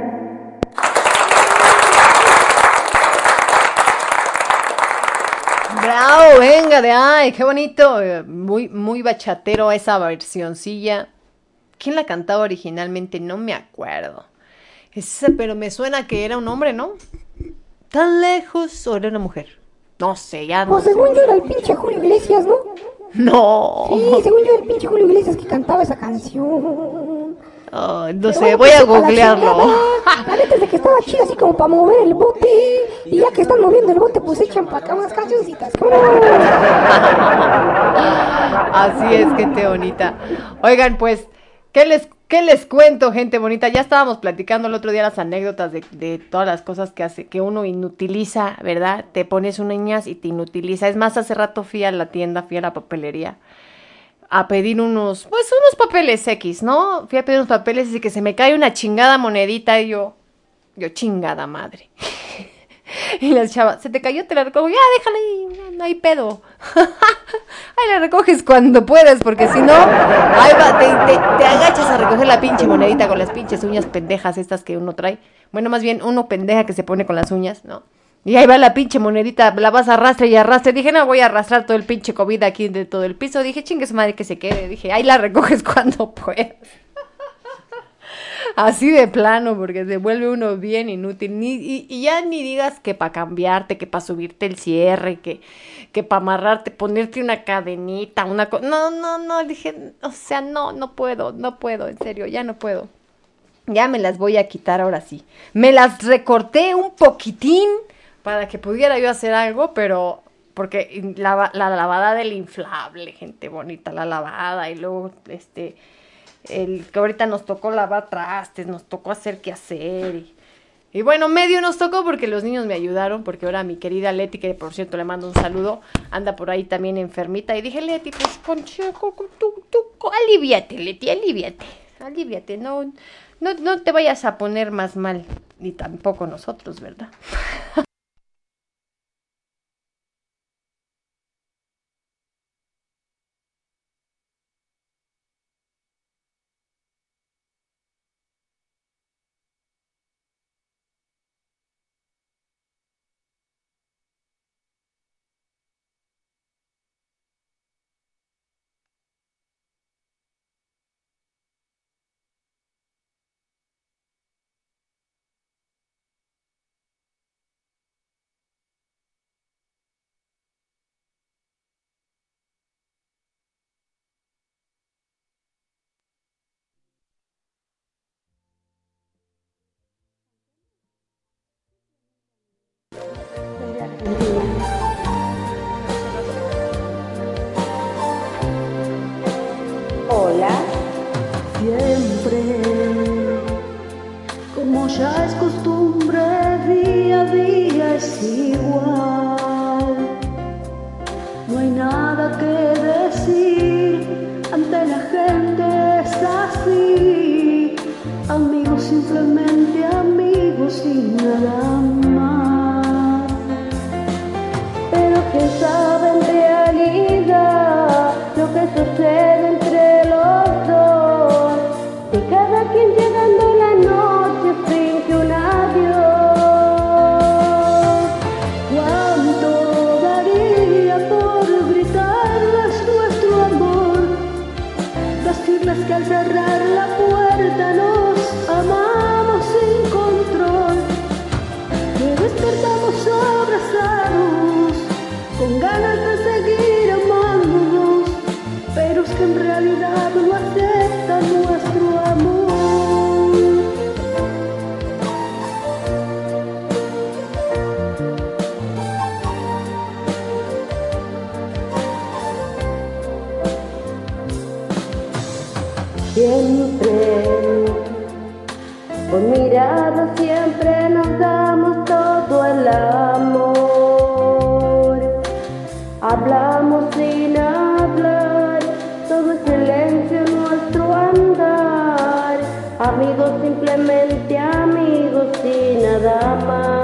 Venga de ay, qué bonito, eh, muy muy bachatero esa versioncilla. ¿Quién la cantaba originalmente? No me acuerdo. Ese, pero me suena que era un hombre, ¿no? Tan lejos o era una mujer. No sé, ya no Pues sé. según yo era el pinche Julio Iglesias, ¿no? No. Sí, según yo era el pinche Julio Iglesias que cantaba esa canción. Ay, no sé, voy a pues, la googlearlo. La neta es de que estaba chida así como para mover el bote. Y ya que están moviendo el bote, pues echan para acá más cancioncitas. Así es, gente bonita. Oigan, pues, ¿qué les, qué les cuento, gente bonita? Ya estábamos platicando el otro día las anécdotas de, de todas las cosas que hace, que uno inutiliza, ¿verdad? Te pones uñas y te inutiliza. Es más, hace rato fui a la tienda, fui a la papelería a pedir unos, pues unos papeles X, ¿no? Fui a pedir unos papeles y que se me cae una chingada monedita y yo, yo chingada madre. Y la chava, se te cayó, te la recojo. Ya, déjala no hay pedo. ahí la recoges cuando puedas, porque si no, ahí va, te, te- te agachas a recoger la pinche monedita con las pinches uñas pendejas estas que uno trae. Bueno, más bien uno pendeja que se pone con las uñas, ¿no? Y ahí va la pinche monedita, la vas a arrastrar y arrastre. Dije, no, voy a arrastrar todo el pinche COVID aquí de todo el piso. Dije, chingue su madre que se quede. Dije, ahí la recoges cuando puedas. Así de plano, porque se vuelve uno bien inútil. Ni, y, y ya ni digas que para cambiarte, que para subirte el cierre, que, que para amarrarte, ponerte una cadenita, una cosa. No, no, no, dije, o sea, no, no puedo, no puedo, en serio, ya no puedo. Ya me las voy a quitar ahora sí. Me las recorté un poquitín para que pudiera yo hacer algo, pero porque la, la lavada del inflable, gente bonita, la lavada y luego este el que ahorita nos tocó lavar trastes, nos tocó hacer qué hacer y, y bueno, medio nos tocó porque los niños me ayudaron, porque ahora mi querida Leti, que por cierto le mando un saludo, anda por ahí también enfermita. Y dije, Leti, pues consejo, tú, tú, aliviate, Leti, aliviate, aliviate, no, no, no te vayas a poner más mal, ni tampoco nosotros, ¿verdad? Amigos, simplemente amigos y nada más.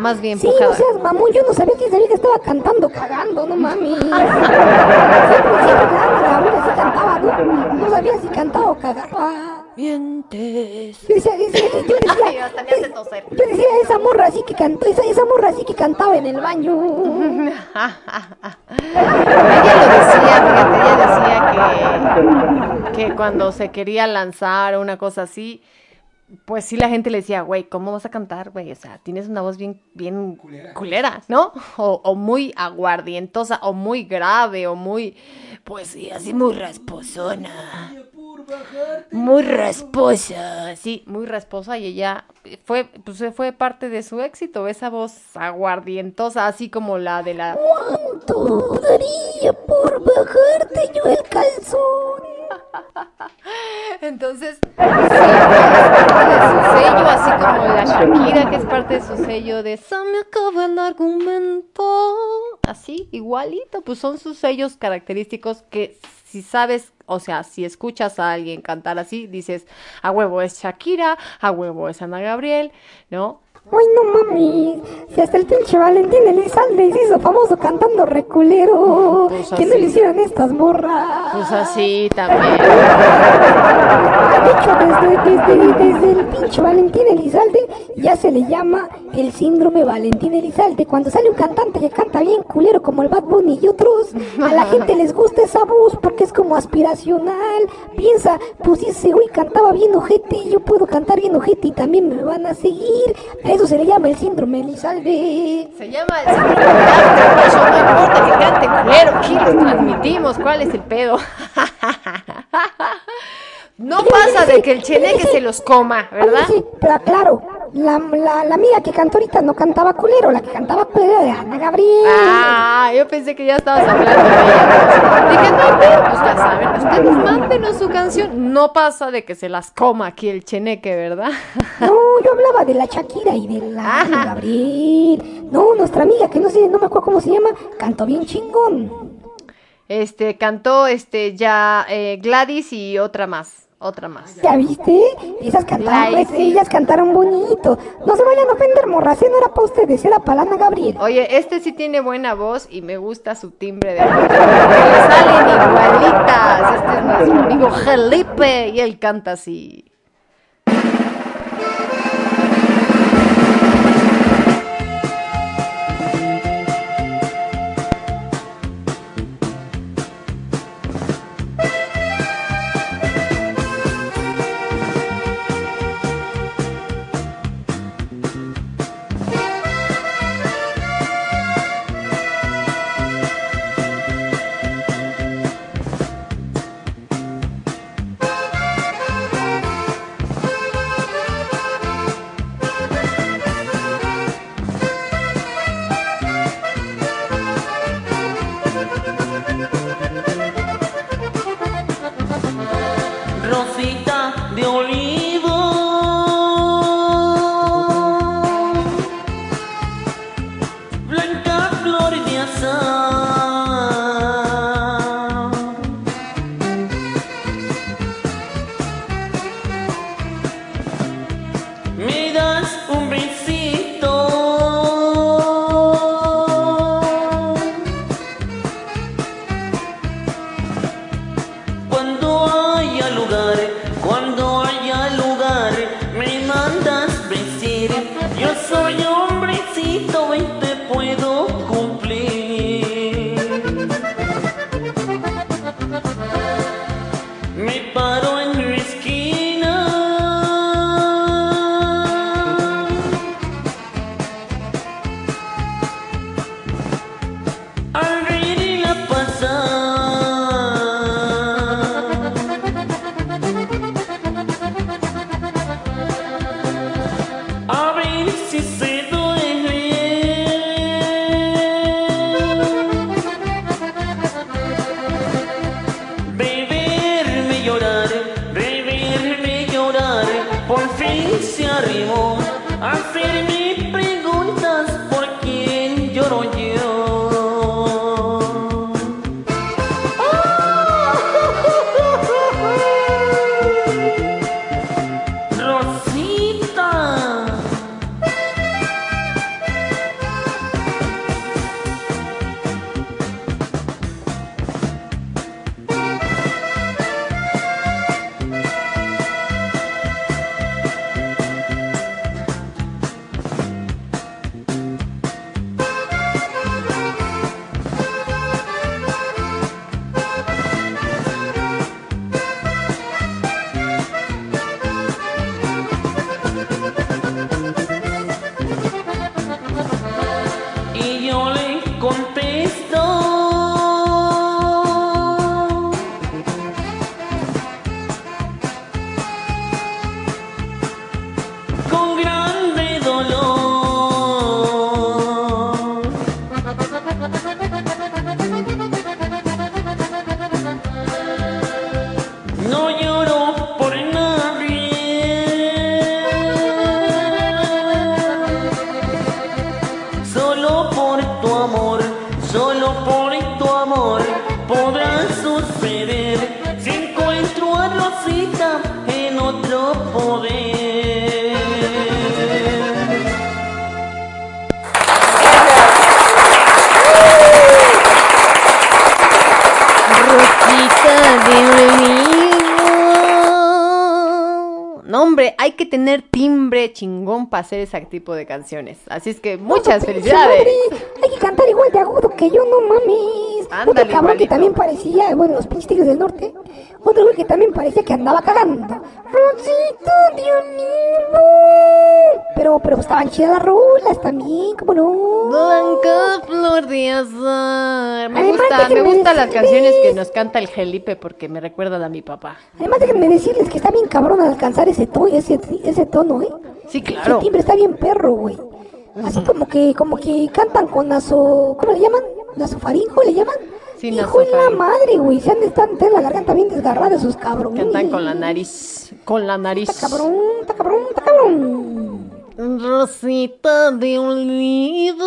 Más bien, sí, pujada. no seas mamón, yo no sabía que sabía que estaba cantando cagando, no mami. Siempre, siempre la Gabriela sí cantaba, ¿no? No sabía si cantaba o cagaba. Mientes. Yo decía, decía- yo decía, Ay, hasta me hace toser. yo decía, esa morra así que cantó, esa, esa morra así que cantaba en el baño. Ella lo decía, fíjate, ella decía que, que cuando se quería lanzar o una cosa así, pues sí la gente le decía, güey, ¿cómo vas a cantar, güey? O sea, tienes una voz bien, bien culera, ¿no? O, o muy aguardientosa, o muy grave, o muy, pues sí, así muy rasposona. Muy rasposa, sí, muy rasposa y ella fue, pues fue parte de su éxito, esa voz aguardientosa, así como la de la ¿Cuánto daría por bajarte yo el calzón? Entonces, sí, es parte de su sello, así como la Shakira, que es parte de su sello de Se me acaba el argumento. Así, igualito, pues son sus sellos característicos que si sabes, o sea, si escuchas a alguien cantar así, dices, a huevo es Shakira, a huevo es Ana Gabriel, ¿no? Ay, no mami, si hasta el pinche Valentín Elizalde se hizo famoso cantando reculero. Pues que no le hicieron estas morras. Pues así también. De hecho, desde, desde, desde el pinche Valentín Elizalde ya se le llama el síndrome Valentín Elizalde. Cuando sale un cantante que canta bien culero como el Bad Bunny y otros, a la gente les gusta esa voz porque es como aspiracional. Piensa, pues ese güey cantaba bien ojete, yo puedo cantar bien ojete y también me van a seguir. Eso se le llama el síndrome Elizalde. Se llama el síndrome de Asper, por eso no importa que cante culero, aquí los transmitimos, ¿cuál es el pedo? No pasa de que el cheneque se los coma, ¿verdad? Sí, pero claro, la, la, la amiga que cantó ahorita no cantaba culero, la que cantaba culero era Ana Gabriel. Ah, yo pensé que ya estabas hablando de ella. Dije, no, pero pues ya saben, ustedes mándenos su canción. No pasa de que se las coma aquí el cheneque, ¿verdad? No, yo hablaba de la Shakira y de la Ana Gabriel. No, nuestra amiga que no sé, no me acuerdo cómo se llama, cantó bien chingón. Este, cantó este ya eh, Gladys y otra más, otra más. ¿Ya viste? Esas cantaron, ellas cantaron bonito. No se vayan a ofender, morras, ¿eh? no era para ustedes, era para la Ana Gabriel. Oye, este sí tiene buena voz y me gusta su timbre de voz. porque salen igualitas. Este es nuestro amigo Felipe y él canta así. Que tener timbre chingón para hacer ese tipo de canciones. Así es que muchas Pinche felicidades. madre, Hay que cantar igual de agudo que yo, no mames. Otro cabrón que también parecía, bueno, los pinches tigres del norte. Otro güey que también parecía que andaba cagando. Rosita de. Pero, pero estaban chidas las rolas también, ¿cómo no? Blanca flor de azar. Me Además, gusta, me gustan las canciones que nos canta el Felipe porque me recuerdan a mi papá. Además, déjenme decirles que está bien cabrón alcanzar ese, to ese, ese tono, ¿eh? Sí, claro. Ese timbre está bien perro, güey. Así como que, como que cantan con naso, ¿cómo le llaman? ¿Nasofaringo le llaman? Sí, Hijo de la madre, güey. Se han de estar en la garganta bien desgarrada esos cabrones. Cantan con la nariz, con la nariz. Está cabrón, está cabrón, está cabrón. Rosita de olivo.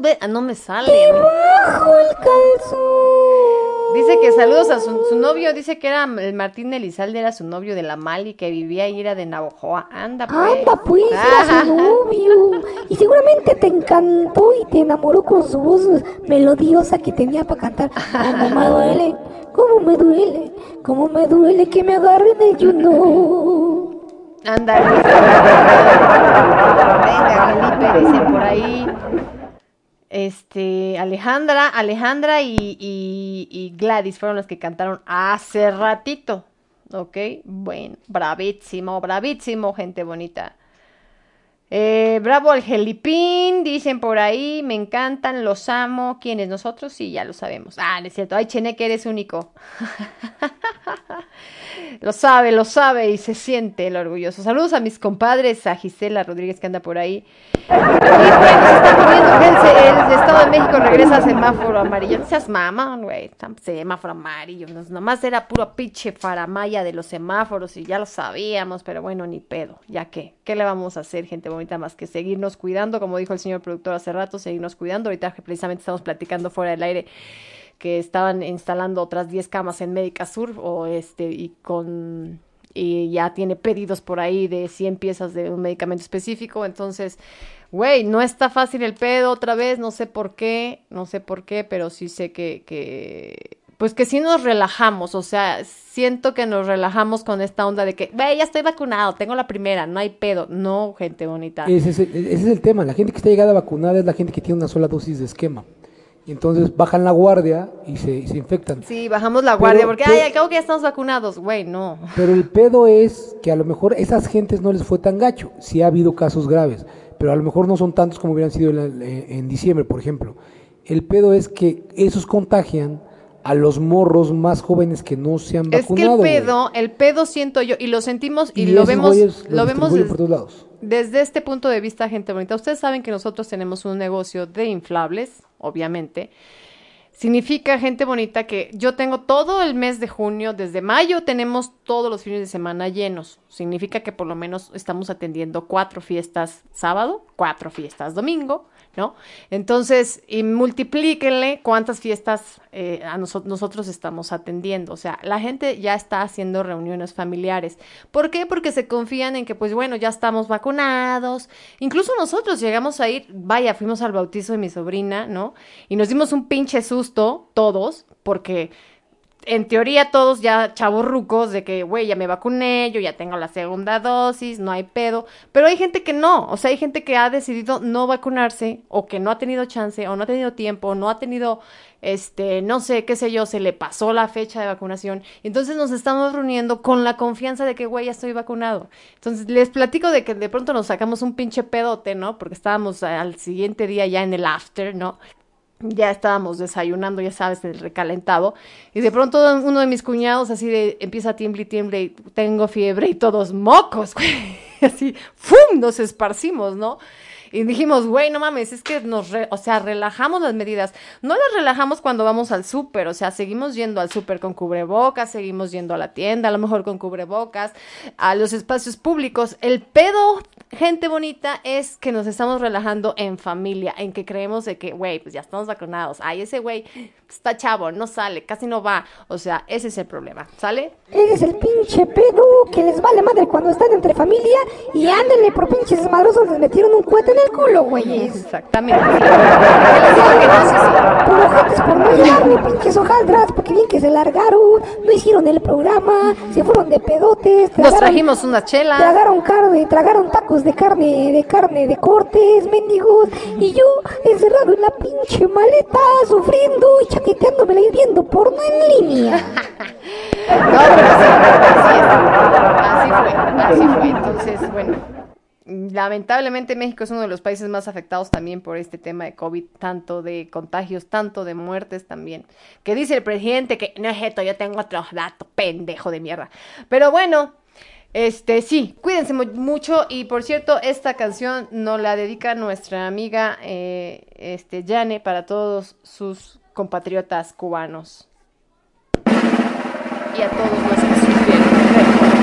Ve, ah, no me sale. Bajo el calzón. Dice que saludos a su, su novio. Dice que era el Martín Elizalde, era su novio de la Mali, que vivía y era de Navojoa. Anda, pues. Anda pues, era su novio. Y seguramente te encantó y te enamoró con su voz melodiosa que tenía para cantar. Cómo me duele, cómo me duele, cómo me duele que me agarren el yuno. Anda, Venga, Felipe, dicen por ahí. Este, Alejandra, Alejandra y, y- y Gladys fueron las que cantaron hace ratito. ¿Ok? Bueno, bravísimo, bravísimo, gente bonita. Eh, bravo al Gelipín, dicen por ahí, me encantan, los amo. ¿Quiénes? ¿Nosotros? Sí, ya lo sabemos. Ah, es cierto. Ay, Cheneque, eres único. Lo sabe, lo sabe y se siente el orgulloso. Saludos a mis compadres, a Gisela Rodríguez que anda por ahí. El, Estado de México regresa a semáforo amarillo. No seas mamá, güey. Semáforo amarillo. Nos- nomás era puro pinche faramaya de los semáforos y ya lo sabíamos, pero bueno, ni pedo. Ya que, ¿qué le vamos a hacer, gente bonita, más que seguirnos cuidando? Como dijo el señor productor hace rato, seguirnos cuidando. Ahorita precisamente estamos platicando fuera del aire que estaban instalando otras 10 camas en Médica Sur o este y con y ya tiene pedidos por ahí de 100 piezas de un medicamento específico, entonces, güey, no está fácil el pedo otra vez, no sé por qué, no sé por qué, pero sí sé que, que pues que sí nos relajamos, o sea, siento que nos relajamos con esta onda de que, güey, ya estoy vacunado, tengo la primera, no hay pedo, no, gente bonita. Ese es, el, ese es el tema. La gente que está llegada vacunada es la gente que tiene una sola dosis de esquema. Y entonces bajan la guardia y se, y se infectan. Sí, bajamos la guardia Pero- porque, pero- ay, al cabo que ya estamos vacunados, güey, no. Pero el pedo es que a lo mejor esas gentes no les fue tan gacho. Sí ha habido casos graves, pero a lo mejor no son tantos como hubieran sido en, diciembre, por ejemplo. El pedo es que esos contagian a los morros más jóvenes que no se han Es que el vacunado. pedo, el pedo siento yo, y lo sentimos y, Y lo vemos, lo vemos distribuyen des- por todos lados. desde este punto de vista, gente bonita. Ustedes saben que nosotros tenemos un negocio de inflables, obviamente. Significa, gente bonita, que yo tengo todo el mes de junio, desde mayo tenemos todos los fines de semana llenos. Significa que por lo menos estamos atendiendo cuatro fiestas sábado, cuatro fiestas domingo, ¿no? Entonces, y multiplíquenle cuántas fiestas eh, a noso- nosotros estamos atendiendo. O sea, la gente ya está haciendo reuniones familiares. ¿Por qué? Porque se confían en que, pues bueno, ya estamos vacunados. Incluso nosotros llegamos a ir, vaya, fuimos al bautizo de mi sobrina, ¿no? Y nos dimos un pinche susto, todos, porque en teoría todos ya chavos rucos de que, güey, ya me vacuné, yo ya tengo la segunda dosis, no hay pedo. Pero hay gente que no, o sea, hay gente que ha decidido no vacunarse o que no ha tenido chance o no ha tenido tiempo, o no ha tenido, este, no sé, qué sé yo, se le pasó la fecha de vacunación. Entonces nos estamos reuniendo con la confianza de que, güey, ya estoy vacunado. Entonces les platico de que de pronto nos sacamos un pinche pedote, ¿no? Porque estábamos al siguiente día ya en el after, ¿no? Ya estábamos desayunando, ya sabes, el recalentado, y de pronto uno de mis cuñados así de empieza a tiemble y tiemble, y tengo fiebre y todos mocos, así, ¡fum! Nos esparcimos, ¿no? Y dijimos, güey, no mames, es que nos, re- o sea, relajamos las medidas. No las relajamos cuando vamos al súper, o sea, seguimos yendo al súper con cubrebocas, seguimos yendo a la tienda, a lo mejor con cubrebocas, a los espacios públicos. El pedo, gente bonita, es que nos estamos relajando en familia, en que creemos de que, güey, pues ya estamos vacunados. Ay, ese güey está chavo, no sale, casi no va. O sea, ese es el problema, ¿sale? Ese es el pinche pedo que les vale madre cuando están entre familia y ándenle por pinches desmadrosos les metieron un cohete en el culo, güeyes. Exactamente. Ojetes por no llevarme pinches hojaldras, porque bien que se largaron, no hicieron el programa, se fueron de pedotes, Nos tragaron- trajimos una chela. Tragaron carne, tragaron tacos de carne, de carne de cortes, mendigos, y yo encerrado en la pinche maleta, sufriendo y chaqueteándome y viendo porno en línea. No, pero sí, así es. Así fue, así fue. Entonces, bueno, lamentablemente México es uno de los países más afectados también por este tema de COVID, tanto de contagios, tanto de muertes también. Que dice el presidente que no es esto, yo tengo otros datos, pendejo de mierda. Pero bueno, este sí, cuídense mu- mucho y por cierto, esta canción nos la dedica nuestra amiga eh, este Yane para todos sus compatriotas cubanos y a todos los que sufrieron.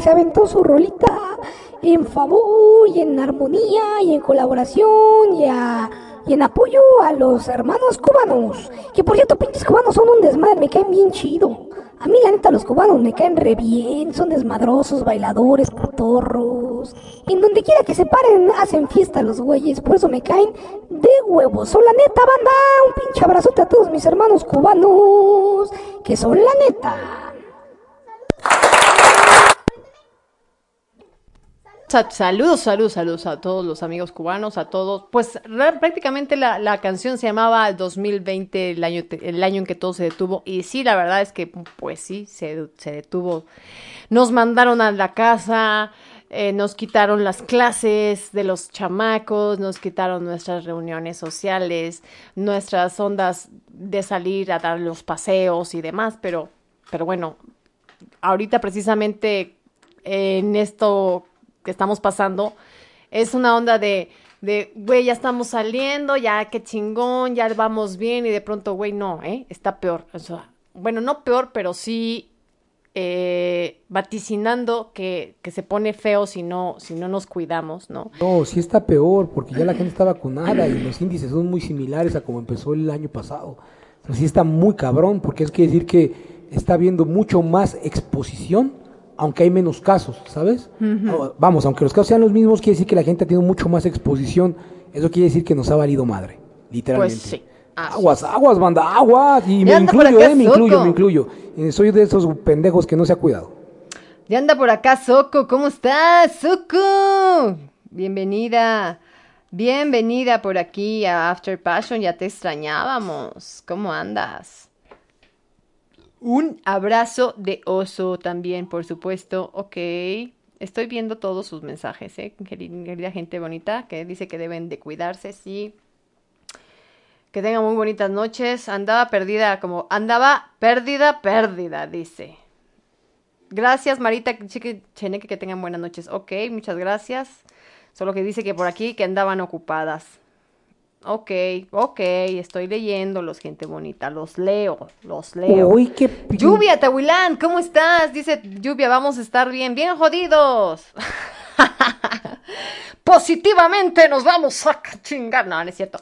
Se aventó su rolita en favor y en armonía y en colaboración y a, y en apoyo a los hermanos cubanos. Que por cierto, pinches cubanos son un desmadre, me caen bien chido. A mí la neta los cubanos me caen re bien, son desmadrosos, bailadores, cotorros. En donde quiera que se paren hacen fiesta los güeyes, por eso me caen de huevos. Son la neta, banda, un pinche abrazote a todos mis hermanos cubanos, que son la neta. Saludos, saludos, saludos a todos los amigos cubanos, a todos. Pues prácticamente la, canción se llamaba 2020, el año, el año en que todo se detuvo. Y sí, la verdad es que, pues sí, se, se detuvo. Nos mandaron a la casa, eh, nos quitaron las clases de los chamacos, nos quitaron nuestras reuniones sociales, nuestras ondas de salir a dar los paseos y demás. Pero, pero bueno, ahorita precisamente en esto estamos pasando es una onda de, güey, ya estamos saliendo, ya qué chingón, ya vamos bien y de pronto, güey, no, ¿eh? Está peor. O sea, bueno, no peor, pero sí eh, vaticinando que, se pone feo si no, si no nos cuidamos, ¿no? No, sí está peor, porque ya la gente está vacunada y los índices son muy similares a como empezó el año pasado. O sí está muy cabrón, porque es que decir que está habiendo mucho más exposición, aunque hay menos casos, ¿sabes? Vamos, aunque los casos sean los mismos, quiere decir que la gente ha tenido mucho más exposición. Eso quiere decir que nos ha valido madre, literalmente. Pues sí. Aguas, aguas, banda, aguas. Y me incluyo, eh, me incluyo, me incluyo. Eh, soy de esos pendejos que no se ha cuidado. Ya anda por acá Soco, ¿cómo estás? Soco, bienvenida, bienvenida por aquí a After Passion, ya te extrañábamos, ¿cómo andas? Un abrazo de oso también, por supuesto, ok. Estoy viendo todos sus mensajes, ¿eh? Queri- Querida gente bonita, que dice que deben de cuidarse, sí. Que tengan muy bonitas noches. Andaba perdida, como andaba perdida, perdida, dice. Gracias, Marita Cheneque, que tengan buenas noches. Ok, muchas gracias. Solo que dice que por aquí que andaban ocupadas. Ok, ok, estoy leyéndolos, gente bonita. Los leo, los leo. Uy, qué Lluvia, Tahuilán, ¿cómo estás? Dice Lluvia, vamos a estar bien, bien jodidos. Positivamente nos vamos a chingar. No, no es cierto.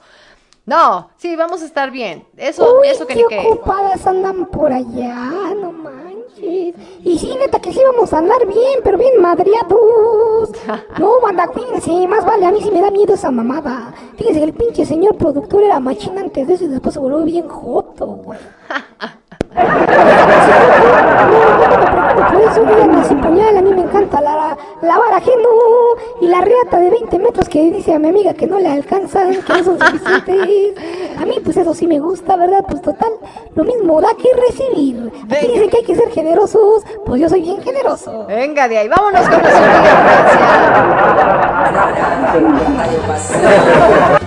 No, sí, vamos a estar bien. Eso, Uy, eso que qué ni qué. ocupadas andan por allá, no manches. Y sí, neta, que sí vamos a andar bien, pero bien madreados. No, banda, fíjense, más vale, a mí sí me da miedo esa mamada. Fíjense que el pinche señor productor era machín antes de eso y después se volvió bien joto, güey. Por eso díganme sin pañal, a mí me encanta la, lavar ajeno y la riata de 20 metros que dice a mi amiga que no le alcanzan, que no son suficientes. A mí pues eso sí me gusta, ¿verdad? Pues total, lo mismo da que recibir. Aquí dicen que hay que ser generosos, pues yo soy bien generoso. Venga de ahí, vámonos con nuestra amiga Francia.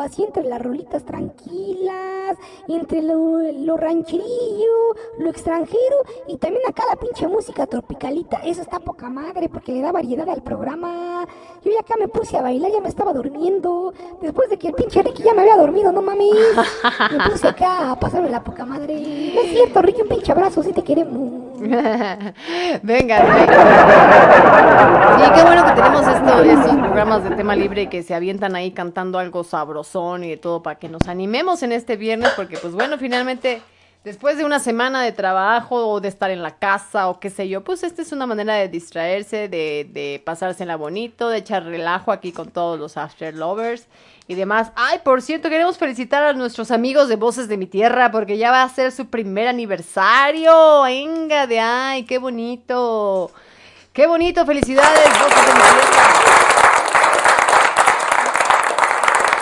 Así entre las rolitas tranquilas, entre lo, lo rancherillo, lo extranjero y también acá la pinche música tropicalita. Eso está poca madre porque le da variedad al programa. Yo ya acá me puse a bailar, ya me estaba durmiendo. Después de que el pinche Ricky ya me había dormido, no mames. Me puse acá a pasarme la poca madre. No es cierto, Ricky, un pinche abrazo, sí te queremos. venga, venga. Sí, qué bueno que tenemos esto, estos programas de tema libre que se avientan ahí cantando algo sabrosón y de todo para que nos animemos en este viernes, porque pues bueno, finalmente, después de una semana de trabajo o de estar en la casa o qué sé yo, pues esta es una manera de distraerse, de, de pasársela bonito, de echar relajo aquí con todos los After Lovers y demás. Ay, por cierto, queremos felicitar a nuestros amigos de Voces de mi Tierra porque ya va a ser su primer aniversario. Venga de ay, qué bonito. Qué bonito, felicidades, Voces de mi Tierra.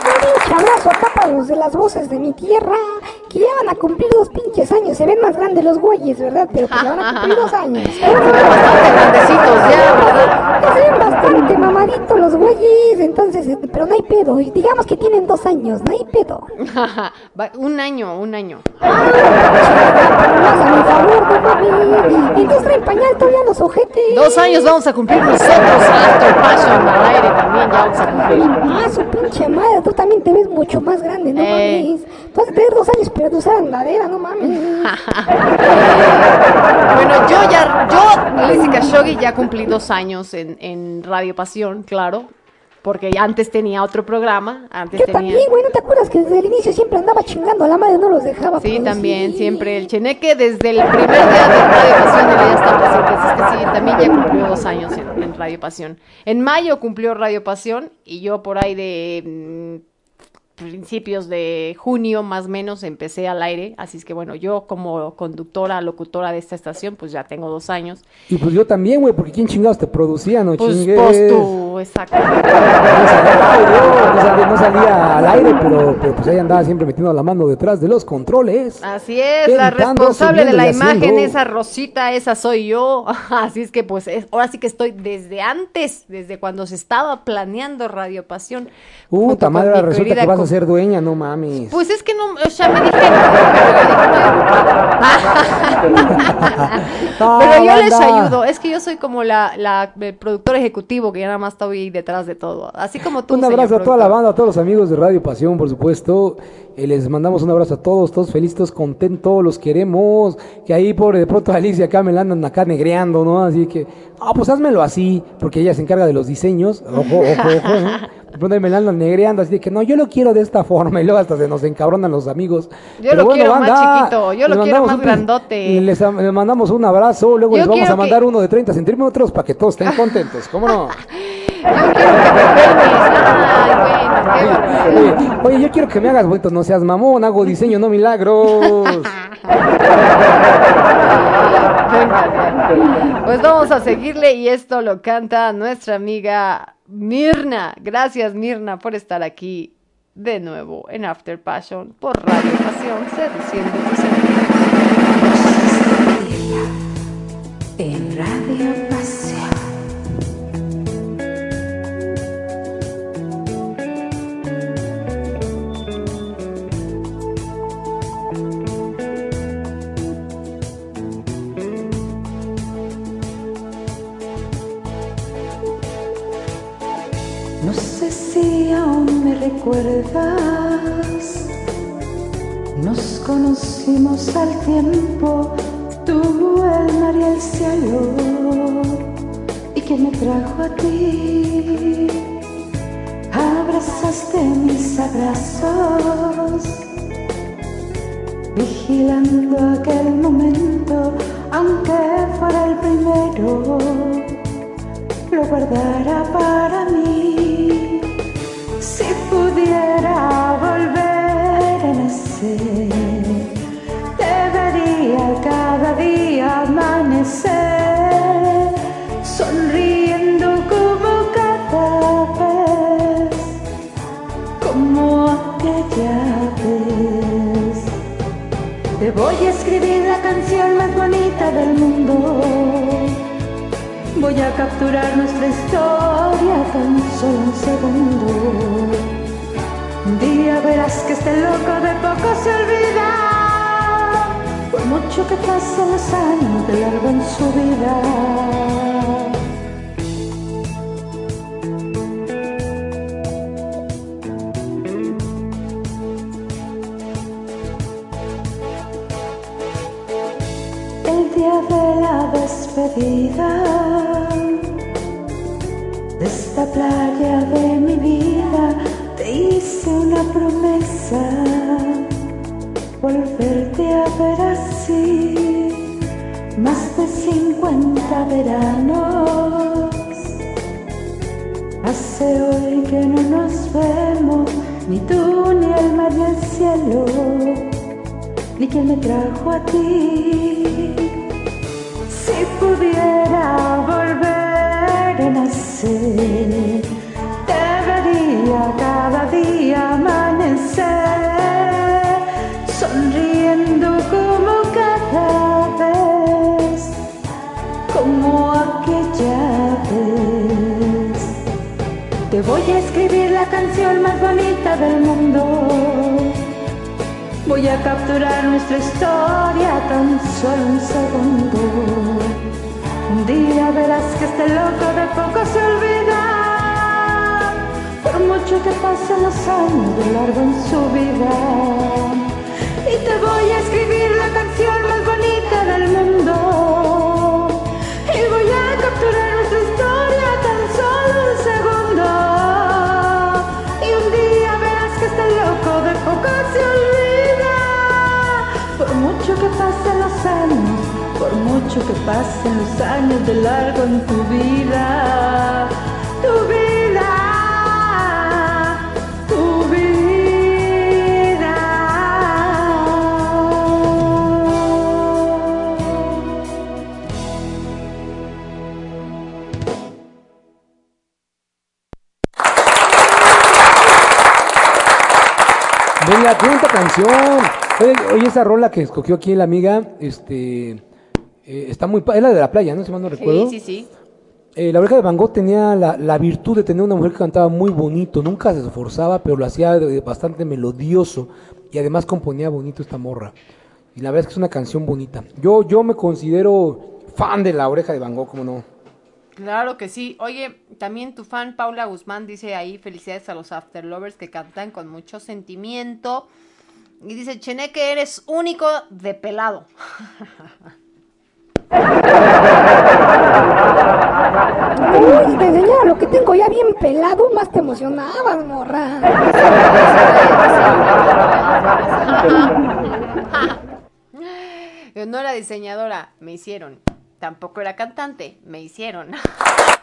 Un pinche abrazo acá para los de las voces de mi tierra, que ya van a cumplir dos pinches años. Se ven más grandes los güeyes, ¿verdad? Pero que ya van a cumplir dos años. Bastante grandecitos ya, ¿verdad? Ya se ven bastante mamaditos los güeyes. entonces, pero no hay pedo. Digamos que tienen dos años, no hay pedo. Un año, un año. Hazme el favor, no mami. Entonces traen pañal todavía los ojetes. Dos años vamos a cumplir nosotros. After Passion al aire también ya vamos a cumplir. Ah, su pinche madre, tú también te ves mucho más grande, no Eh. mames. Tú has de tener dos años, pero de usar andadera, no mames. Bueno, yo ya, yo, Lizzy Khashoggi, ya cumplí dos años en, en Radio Pasión, claro. Porque antes tenía otro programa. Antes Yo tenía. también, güey, ¿no te acuerdas que desde el inicio siempre andaba chingando a la madre, no los dejaba Sí, producir? también, siempre. El Cheneque desde el primer día de Radio Pasión ya está presente. Así es que sí, también ya cumplió dos años en, en Radio Pasión. En mayo cumplió Radio Pasión y yo por ahí de mm, principios de junio más o menos empecé al aire. Así es que bueno, yo como conductora, locutora de esta estación, pues ya tengo dos años. Y pues yo también, güey, porque ¿quién chingados te producía, no Pues, chingues? pues tú, exacto. No salía, al aire, no salía- al aire, pero, pero pues ahí andaba siempre metiendo la mano detrás de los controles. Así es, la responsable de la haciendo. imagen, esa Rosita, esa soy yo. Así es que pues es- ahora sí que estoy desde antes, desde cuando se estaba planeando Radio Pasión. Puta madre, que vas a ser dueña, no mames. Pues es que no, o sea, me dijeron, pero yo dije, Pero yo les ayudo, es que yo soy como la, la el productor ejecutivo que ya nada más estoy detrás de todo, así como tú. Un señor abrazo a toda la banda, a todos los amigos de Radio Pasión, por supuesto. Eh, les mandamos un abrazo a todos, todos felices, todos contentos, los queremos. Que ahí, pobre, de pronto Alicia acá me la andan acá negreando, ¿no? Así que, ah, pues házmelo así, porque ella se encarga de los diseños. Ojo, ojo, ojo, ¿no? De pronto me andan negreando, así de que no, yo lo quiero de esta forma. Y luego hasta se nos encabronan los amigos. Yo lo quiero más chiquito, yo lo quiero más un- grandote. Les, les mandamos un abrazo, luego Yo les vamos a mandar que- uno de 30 centímetros para que todos estén contentos, ¿cómo no? Yo quiero que me peines, ay, barbaridad. Oye, oye, yo quiero que me hagas bonito, no seas mamón, hago diseño, no milagros. Pues vamos a seguirle y esto lo canta nuestra amiga Mirna. Gracias Mirna por estar aquí de nuevo en After Passion por Radio Pasión, seduciendo tus sentidos. En Radio Pasión. Recuerdas. Nos conocimos al tiempo, tú, el mar y el cielo. ¿Y quién me trajo a ti? Abrazaste mis abrazos, vigilando aquel momento, aunque fuera el primero lo guardara para mí. Pudiera volver a nacer, te vería cada día amanecer, sonriendo como cada vez, como aquella vez. Te voy a escribir la canción más bonita del mundo. Voy a capturar nuestra historia tan solo un segundo. Un día verás que este loco de poco se olvida. Por mucho que pasen los años de largo en su vida. El día de la despedida playa de mi vida te hice una promesa volverte a ver así más de 50 veranos hace hoy que no nos vemos ni tú ni el mar ni el cielo ni quien me trajo a ti. Si pudiera volver a nacer, del mundo. Voy a capturar nuestra historia tan solo un segundo. Un día verás que este loco de poco se olvida. Por mucho que pasen los años de largo en su vida. Y te voy a escribir la canción más bonita del mundo. Que pasen los años de largo en tu vida. Tu vida. Tu vida. Venga, qué bonita canción. Oye, esa rola que escogió aquí la amiga, este, eh, está muy... Es la de la playa, ¿no? Si mal no recuerdo. Sí, sí, sí. Eh, la oreja de Van Gogh tenía la, la virtud de tener una mujer que cantaba muy bonito, nunca se esforzaba, pero lo hacía de- bastante melodioso y además componía bonito esta morra. Y la verdad es que es una canción bonita. Yo, yo me considero fan de la oreja de Van Gogh, como no. Claro que sí. Oye, también tu fan Paula Guzmán dice ahí felicidades a los After Lovers que cantan con mucho sentimiento. Y dice, Cheneque, eres único de pelado. Uy, te enseñaba lo que tengo ya bien pelado, más te emocionabas, morra. Yo no era diseñadora, me hicieron. Tampoco era cantante, me hicieron.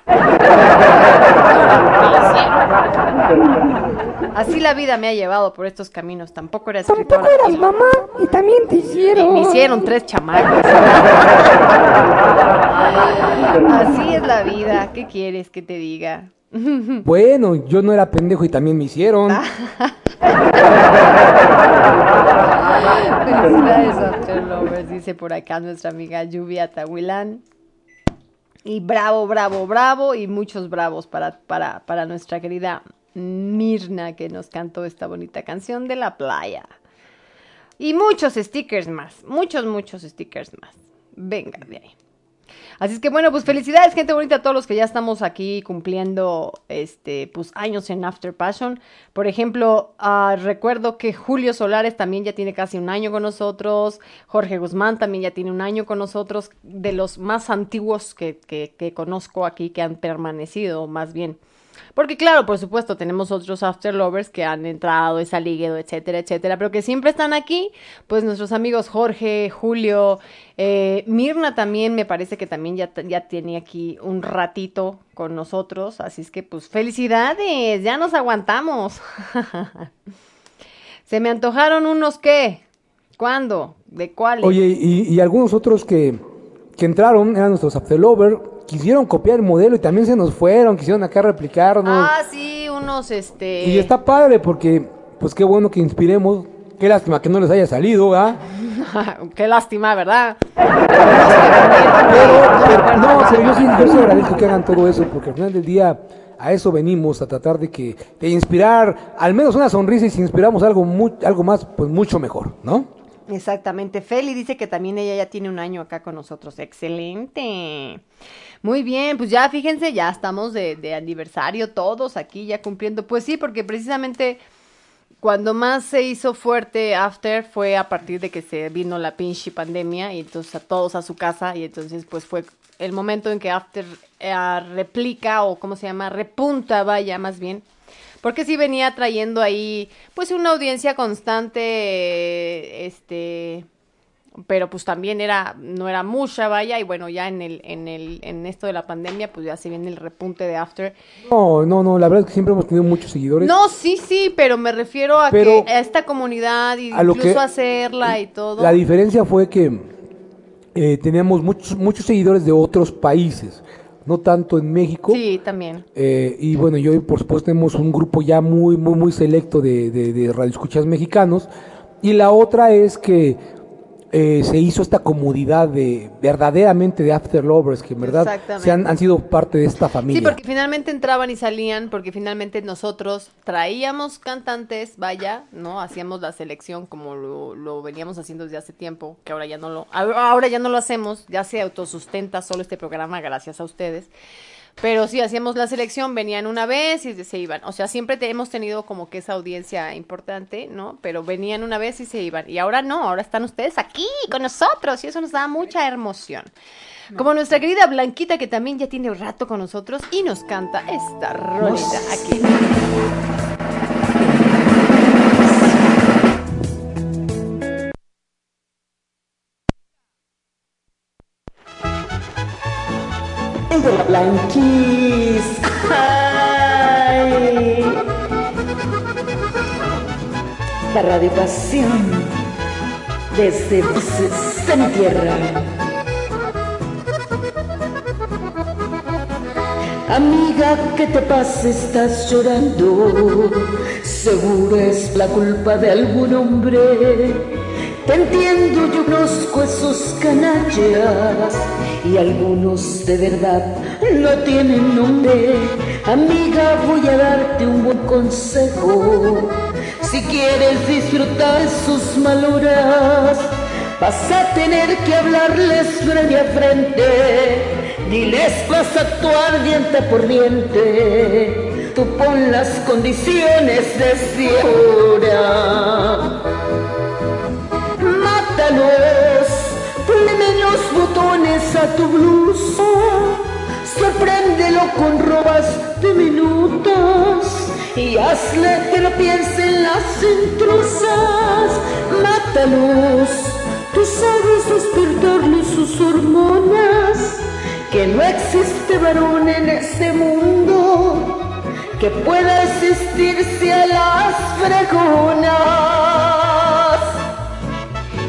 Así la vida me ha llevado por estos caminos. Tampoco era escritora. Tampoco eras mamá y también te hicieron. me hicieron tres chamacos. Así es la vida. ¿Qué quieres que te diga? Bueno, yo no era pendejo y también me hicieron. Felicidades, After Lovers, dice por acá nuestra amiga Lluvia Tahuilán. Y bravo, bravo, bravo, y muchos bravos para, para, para nuestra querida Mirna que nos cantó esta bonita canción de la playa. Y muchos stickers más, muchos, muchos stickers más. Venga de ahí. Así es que bueno, pues felicidades, gente bonita, a todos los que ya estamos aquí cumpliendo este pues años en After Passion. Por ejemplo, ah, recuerdo que Julio Solares también ya tiene casi un año con nosotros. Jorge Guzmán también ya tiene un año con nosotros. De los más antiguos que, que, que conozco aquí, que han permanecido más bien. Porque claro, por supuesto, tenemos otros after lovers que han entrado, he salido, etcétera, etcétera, pero que siempre están aquí, pues nuestros amigos Jorge, Julio, eh, Mirna también me parece que también ya, ya tiene aquí un ratito con nosotros, así es que pues felicidades, ya nos aguantamos. Se me antojaron unos qué, ¿cuándo? ¿De cuáles? Oye, y, y algunos otros que, que entraron, eran nuestros afterlover, quisieron copiar el modelo y también se nos fueron, quisieron acá replicarnos. Ah, sí, unos este... Y está padre porque, pues qué bueno que inspiremos. Qué lástima que no les haya salido, ¿ah? Qué lástima, ¿verdad? Pero, no, pero yo sí, yo sí agradezco que hagan todo eso porque al final del día a eso venimos, a tratar de que de inspirar al menos una sonrisa y si inspiramos algo, mu- algo más, pues mucho mejor, ¿no? Exactamente. Feli dice que también ella ya tiene un año acá con nosotros. Excelente. Muy bien, pues ya fíjense, ya estamos de, de aniversario todos aquí ya cumpliendo. Pues sí, porque precisamente cuando más se hizo fuerte After fue a partir de que se vino la pinche pandemia y entonces a todos a su casa y entonces pues fue el momento en que After eh, replica o cómo se llama, repunta, vaya más bien. Porque sí venía trayendo ahí, pues, una audiencia constante, este, pero pues también era, no era mucha, vaya, y bueno, ya en el, en el, en esto de la pandemia, pues ya se viene el repunte de After. No, no, no, la verdad es que siempre hemos tenido muchos seguidores. No, sí, sí, pero me refiero a Pero- que a esta comunidad y a lo incluso que- hacerla y todo. La diferencia fue que eh, teníamos muchos, muchos seguidores de otros países, no tanto en México. Sí, también. Eh, y bueno, yo por supuesto tenemos un grupo ya muy, muy, muy selecto de, de, de radioescuchas mexicanos. Y la otra es que eh, se hizo esta comodidad de verdaderamente de After Lovers, que en verdad se han, han sido parte de esta familia. Sí, porque finalmente entraban y salían, porque finalmente nosotros traíamos cantantes, vaya, ¿no? Hacíamos la selección como lo, lo veníamos haciendo desde hace tiempo, que ahora ya no lo, ahora ya no lo hacemos, ya se autosustenta solo este programa gracias a ustedes. Pero sí, hacíamos la selección, venían una vez y se iban. O sea, siempre te- hemos tenido como que esa audiencia importante, ¿no? Pero venían una vez y se iban. Y ahora no, ahora están ustedes aquí con nosotros y eso nos da mucha emoción. Como nuestra querida Blanquita, que también ya tiene un rato con nosotros y nos canta esta rolita aquí. Radio Pasión desde voces de mi tierra. Amiga, ¿qué te pasa? Estás llorando. Seguro es la culpa de algún hombre. Te entiendo, yo conozco esos canallas y algunos de verdad no tienen nombre. Amiga, voy a darte un buen consejo. Si quieres disfrutar sus maloras, vas a tener que hablarles frente a frente. Diles vas a actuar diente por diente. Tú pon las condiciones desde ahora. Mátalos, ponle menos botones a tu blusa. Sorpréndelo con robas diminutas y hazle que no piense en las intrusas. Mátalos, tú sabes despertarle sus hormonas. Que no existe varón en este mundo que pueda resistirse a las fregonas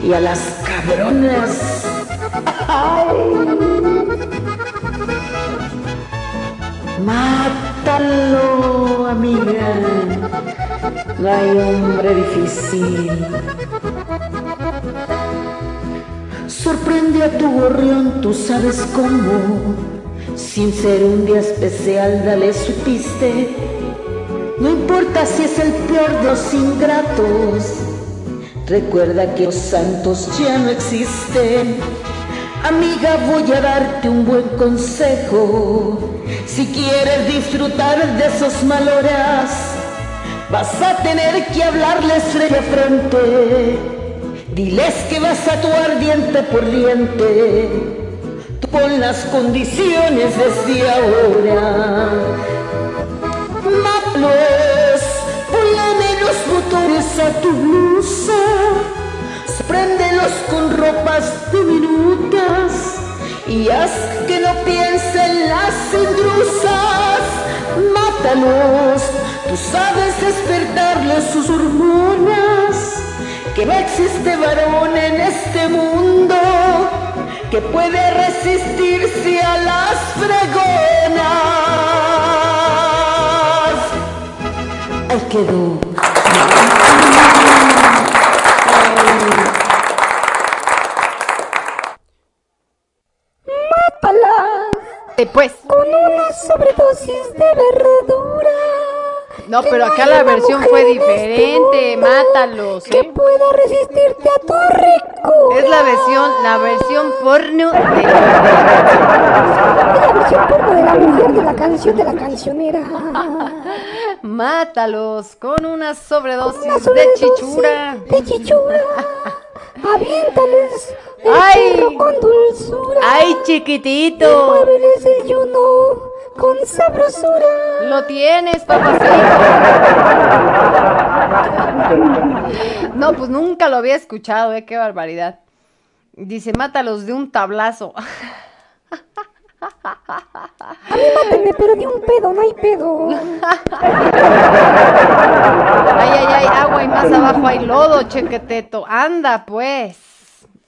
y a las cabronas. Mátalo, amiga. No hay hombre difícil. Sorprende a tu gorrión, tú sabes cómo. Sin ser un día especial, dale su piste. No importa si es el peor de los ingratos. Recuerda que los santos ya no existen. Amiga, voy a darte un buen consejo. Si quieres disfrutar de esos maloras, vas a tener que hablarles frente a frente. Diles que vas a actuar diente por diente. Pon las condiciones desde ahora. Mátalos, ponle menos botones a tu blusa. Préndelos con ropas diminutas y haz que no piensen las intrusas. Mátalos, tú sabes despertarles sus hormonas. Que no existe varón en este mundo que puede resistirse a las fregonas. Ahí quedó. De verdura. No, pero acá la una versión fue este diferente. Mátalos, Que ¿eh? pueda resistirte a tu rico. Es la versión, la versión porno de la versión porno de la mujer de la canción de la cancionera. Mátalos con una sobredosis Una de sobredosis chichura. De chichura. Aviéntales el Ay. con dulzura. ¡Ay, chiquitito! el yuno con sabrosura. Lo tienes, papacito. No, pues nunca lo había escuchado, eh, qué barbaridad. Dice, mátalos de un tablazo. A mí mátenme, pero de un pedo, no hay pedo. Ay, ay, ay, agua y más abajo hay lodo, chequeteto. Anda, pues.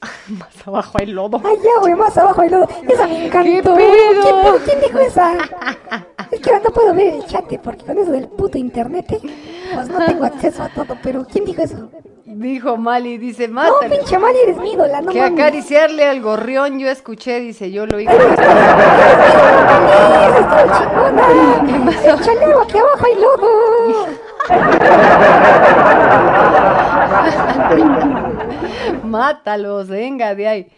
Más abajo hay lodo. Ay, ya, güey, más abajo hay lodo. Esa me encantó. ¿Quién, quién dijo esa? Es que ahora no puedo ver el chat porque con eso del puto internet, eh, pues no tengo acceso a todo. Pero ¿quién dijo eso? Dijo Mali, dice, No, mátalo. pinche Mali, eres mi ídola, no que mames. acariciarle al gorrión, yo escuché, dice, yo lo chingona. El chaleo aquí abajo hay lodo. Mátalos, venga de ahí.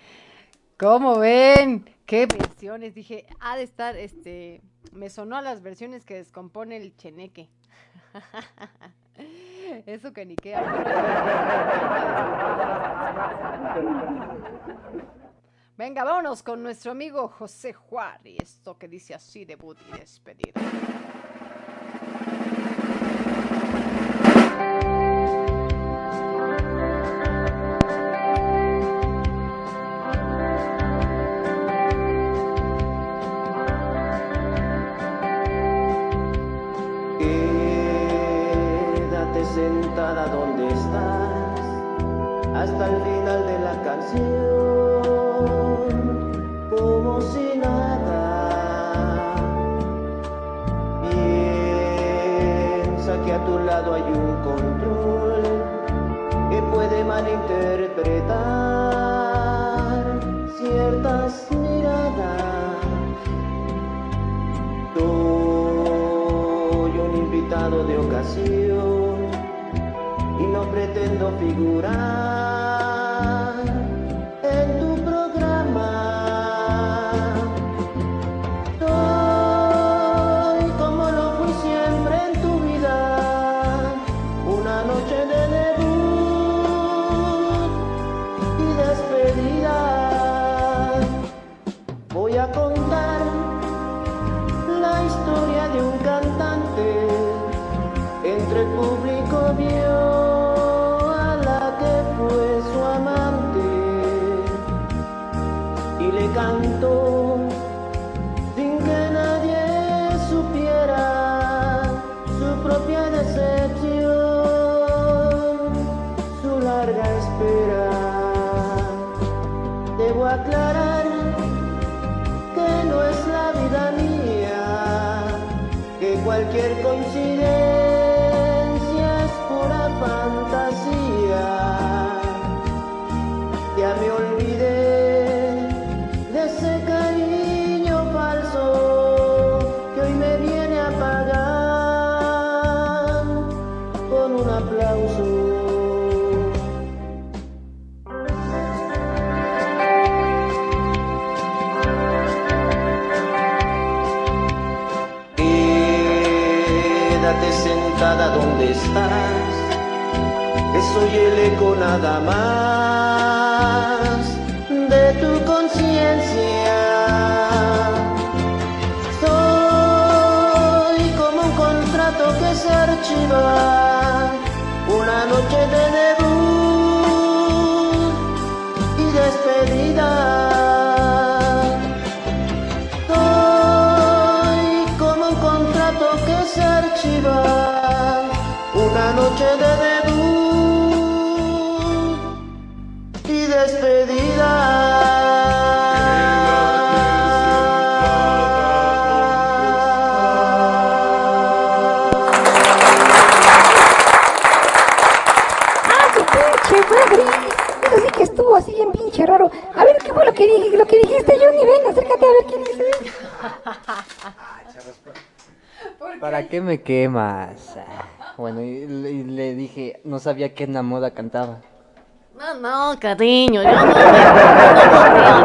¿Cómo ven? ¿Qué versiones? Dije, ha de estar, este, me sonó a las versiones que descompone el cheneque. Eso que ni. Venga, vámonos con nuestro amigo José Juárez. Esto que dice así debut y despedida. Puede malinterpretar ciertas miradas. Soy un invitado de ocasión y no pretendo figurar nada más a ver qué dice. ¿Para qué me quemas? Bueno, y, le- y le dije, no sabía que Edna Moda cantaba. No, no, cariño, yo no me, no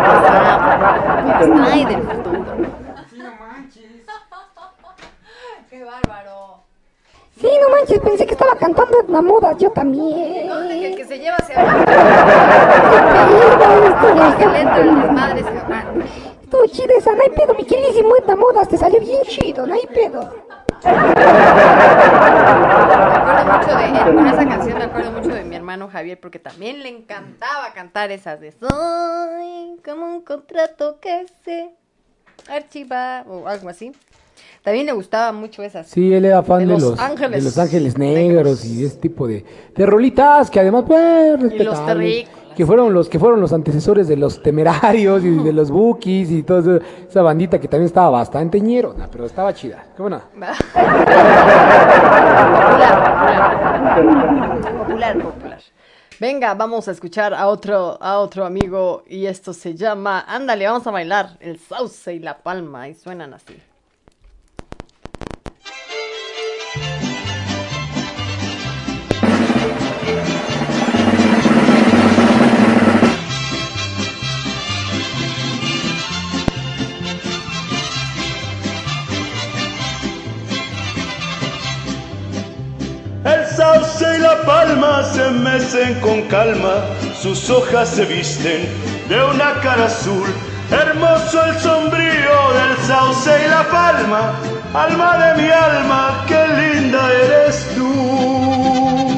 pasado. Me distrae del futuro. Qué bárbaro. Sí, no manches, pensé que estaba cantando Edna Moda, yo también. No, de que el que se lleva se. Estuvo El que le entra el desmadre se aguanta. Estuvo chida esa, no hay pedo, mi queridísimo Edna Modas, te salió bien chido, no hay pedo. Me acuerdo mucho de, eh, con esa canción me acuerdo mucho de mi hermano Javier porque también le encantaba cantar esas de Soy como un contrato que se archiva o algo así. También le gustaba mucho esas. Sí, él era fan De de, Los los, Ángeles de los Ángeles Negros y ese tipo de, de rolitas que además pues respetables, terrícolas. Que fueron los que fueron los antecesores de los Temerarios y de los Bookies y toda esa- bandita que también estaba bastante ñero, no, pero estaba chida. Qué buena. Popular. Popular, popular. Venga, vamos a escuchar a otro, a otro amigo y esto se llama, ándale, vamos a bailar el sauce y la palma y suenan así. La palma se mecen con calma, sus hojas se visten de una cara azul. Hermoso el sombrío del sauce y la palma, alma de mi alma, qué linda eres tú.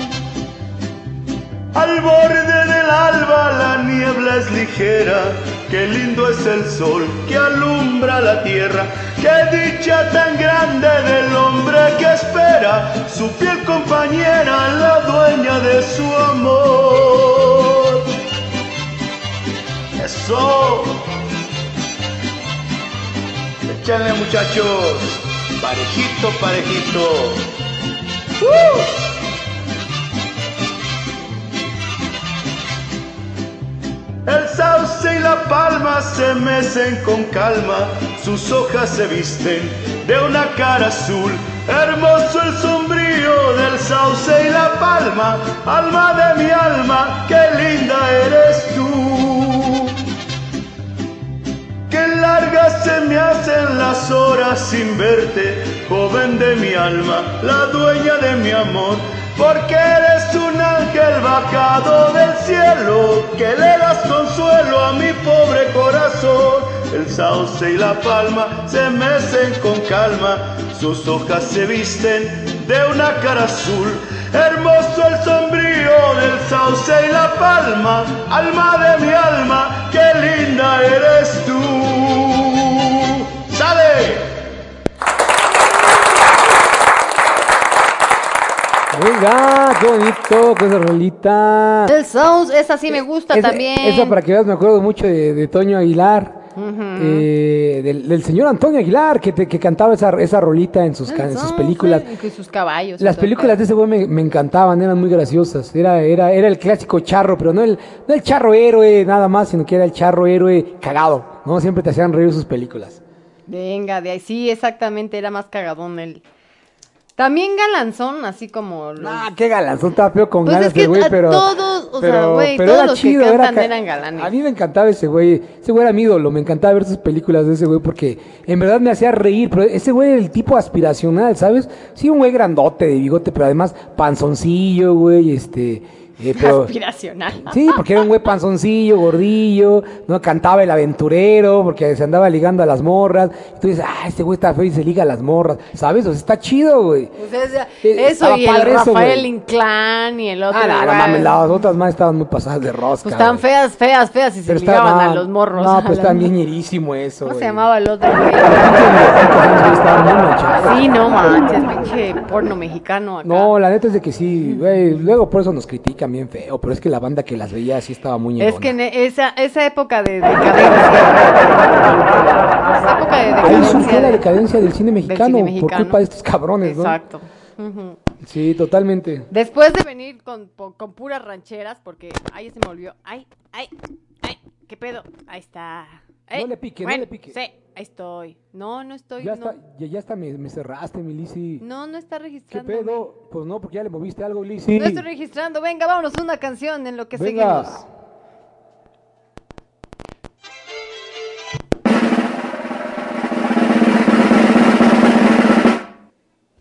Al borde del alba la niebla es ligera, qué lindo es el sol que alumbra la tierra, qué dicha tan grande del hombre que espera su fiel compañera, la dueña de su amor. Eso. Échale muchachos, parejito, parejito. ¡Uh! El sauce y la palma se mecen con calma, sus hojas se visten de una cara azul. Hermoso el sombrío del sauce y la palma, alma de mi alma, qué linda eres tú. Qué largas se me hacen las horas sin verte, joven de mi alma, la dueña de mi amor, porque eres un ángel bajado del cielo, que le das consuelo a mi pobre corazón. El sauce y la palma se mecen con calma, sus hojas se visten de una cara azul. Hermoso el sombrío del sauce y la palma, alma de mi alma, qué linda eres tú. Venga, qué bonito, qué esa rolita. El sauce, esa sí me gusta Esa- también. Esa para que veas, me acuerdo mucho de, de Toño Aguilar. eh, del, del señor Antonio Aguilar, que, te- que cantaba esa, esa rolita en sus, ca- en sus películas. Y con sus caballos. Las películas de ese güey me, me encantaban, eran muy graciosas. Era, era, era el clásico charro, pero no el, no el charro héroe nada más, sino que era el charro héroe cagado, ¿no? Siempre te hacían reír sus películas. Venga, de ahí sí, exactamente, era más cagadón él. También galanzón, así como los... Ah, qué galanzón, estaba feo con Pues ganas es que el güey, pero... todos, o sea, pero- güey, pero todos era los que chido, era cantan ca- eran galanes. A mí me encantaba ese güey, ese güey era mi ídolo, me encantaba ver sus películas de ese güey porque en verdad me hacía reír, pero ese güey era el tipo aspiracional, ¿sabes? Sí, un güey grandote de bigote, pero además panzoncillo, güey, este... eh, pero- Aspiracional. Sí, porque era un güey panzoncillo, gordillo, no cantaba el aventurero, porque se andaba ligando a las morras. Y tú dices, ah, este güey está feo y se liga a las morras, ¿sabes? O sea, está chido, güey. Esa- Eh, eso y el padre eso, Rafael güey. Inclán y el otro. Ah, no, mames, las otras más estaban muy pasadas de rosca. Pues estaban feas, feas, feas y se Pero ligaban a los morros. No, pues también morras. ñerísimo eso, ¿Cómo güey. se llamaba el otro güey? Pinche porno mexicano acá. No, la neta es de que sí, güey. Luego por eso nos critican bien feo, pero es que la banda que las veía sí estaba muy Es que en esa, esa época de decadencia. esa época de Ahí decadencia. surgió la de- decadencia del cine mexicano, cine por mexicano. culpa de estos cabrones, ¿no? Exacto. Sí, totalmente. Después de venir con, con puras rancheras, porque ahí se me volvió. Ay, ay, ay, ¿qué pedo? Ahí está. Ey, No le pique, no le pique. Sí, ahí estoy. No, no estoy. Ya no, está, ya, ya está, me, me cerraste, mi Lisi. no, no está ¿Qué registrando. pedo? Pues no, porque ya le moviste algo, Lisi. No estoy registrando. Venga, vámonos una canción en lo que Venga. seguimos.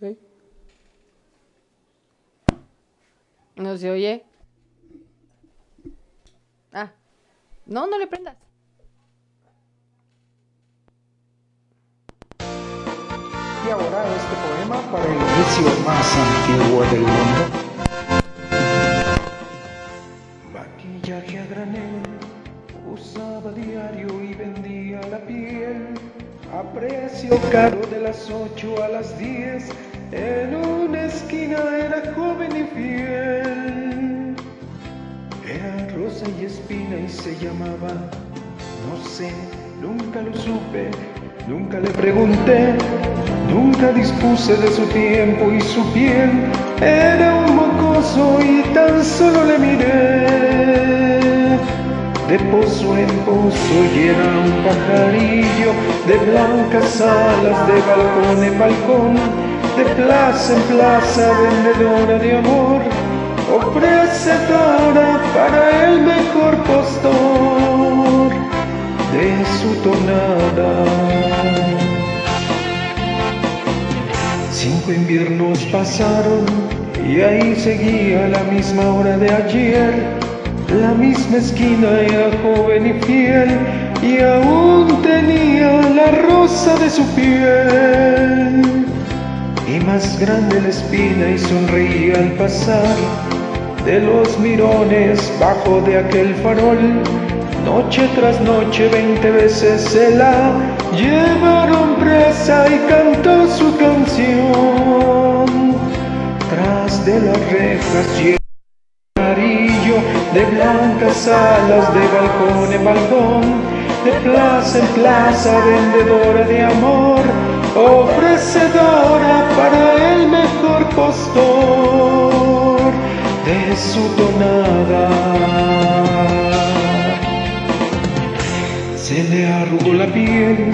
Sí. No se oye. Ah. No, no le prendas. Y ahora este poema para el vicio más antiguo del mundo. Maquillaje a granel, usaba diario y vendía la piel. A precio caro de las 8 a las 10, en una esquina era joven y fiel. Era rosa y espina y se llamaba, no sé, nunca lo supe, Nunca le pregunté, nunca dispuse de su tiempo y su piel era un mocoso y tan solo le miré. De pozo en pozo y era un pajarillo, de blancas alas, de balcón en balcón, de plaza en plaza, vendedora de amor, ofrecedora para el mejor postor de su tonada. Cinco inviernos pasaron y ahí seguía la misma hora de ayer. La misma esquina era joven y fiel y aún tenía la rosa de su piel. Y más grande la espina y sonreía al pasar de los mirones bajo de aquel farol. Noche tras noche, veinte veces se la llevaron presa y cantó su canción. Tras de las rejas el amarillo, de blancas alas, de balcón en balcón, de plaza en plaza, vendedora de amor, ofrecedora para el mejor postor de su tonada. Se le arrugó la piel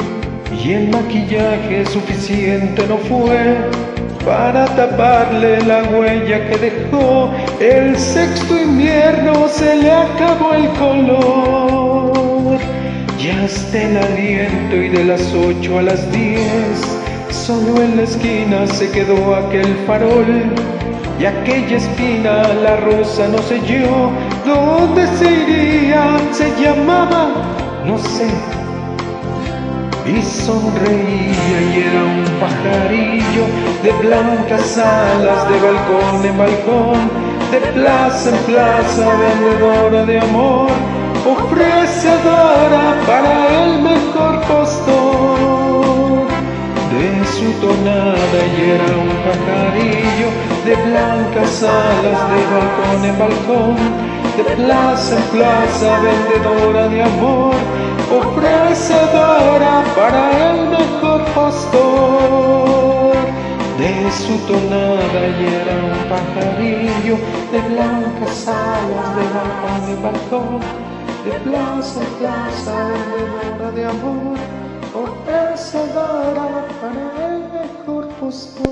y el maquillaje suficiente no fue para taparle la huella que dejó. El sexto invierno se le acabó el color y hasta el aliento y de las ocho a las diez solo en la esquina se quedó aquel farol y aquella espina la rosa no selló. ¿Dónde se iría? Se llamaba, no sé. Y sonreía y era un pajarillo de blancas alas, de balcón en balcón, de plaza en plaza, vendedora de amor, ofrecedora para el mejor postor de su tonada y era un pajarillo de blancas alas de balcón en balcón, de plaza en plaza, vendedora de amor, ofrecedora para el mejor postor de su tonada y era un pajarillo de blancas alas de balcón en balcón, de plaza en plaza, vendedora de amor ofrecedora para el mejor postor.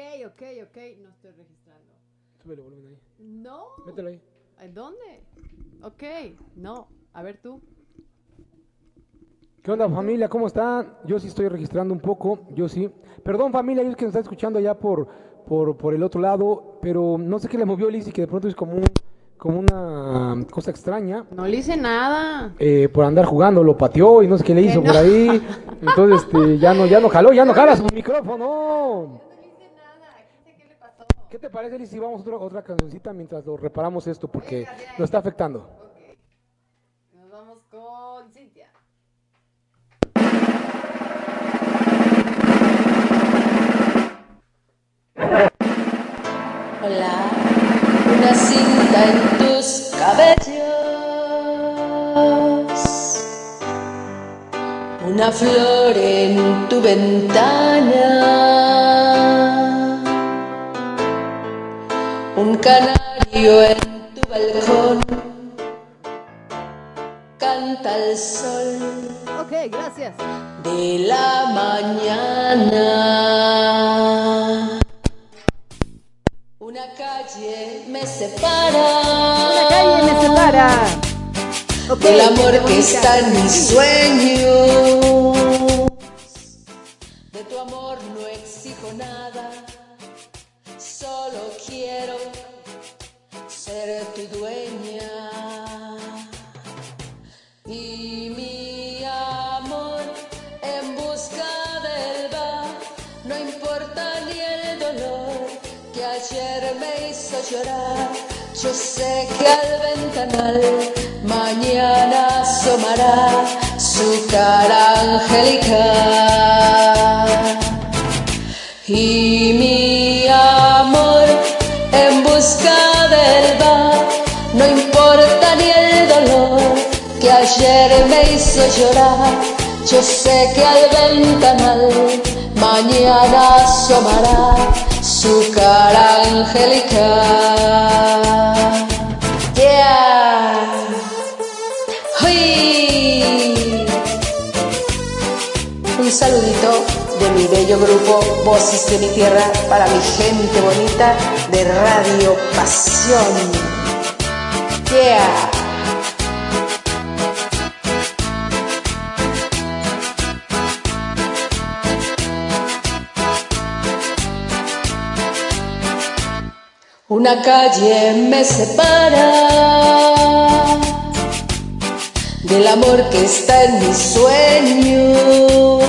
Ok, ok, ok, no estoy registrando. Súbele volumen ahí. No. Mételo ahí. ¿En dónde? Ok, no. A ver tú. ¿Qué onda familia? ¿Cómo están? Yo sí estoy registrando un poco, yo sí. Perdón familia, ellos que nos están escuchando allá por, por, por el otro lado, pero no sé qué le movió a Lizzy, que de pronto es como, un- como una cosa extraña. No le hice nada. eh, por andar jugando, lo pateó y no sé qué le hizo no. por ahí. Entonces, este, ya no, ya no jaló, ya no jala su micrófono. ¿Qué te parece, Liz, si vamos a otra, otra cancioncita mientras lo reparamos esto? Porque nos está afectando. Nos vamos con Cintia. Hola, una cinta en tus cabellos, una flor en tu ventana, un canario en tu balcón, canta el sol Ok, gracias. de la mañana. Una calle me separa. Una calle me separa. Ok, del amor que está en mis sueños. Tu dueña. Y mi amor en busca del va, no importa ni el dolor que ayer me hizo llorar. Yo sé que al ventanal mañana asomará su su cara angelical. Y mi amor en busca ayer me hizo llorar. Yo sé que al ventanal mañana asomará su cara angelical. Yeah. ¡Uy! Un saludito de mi bello grupo Voces de mi Tierra para mi gente bonita de Radio Pasión. Yeah. Una calle me separa del amor que está en mis sueños.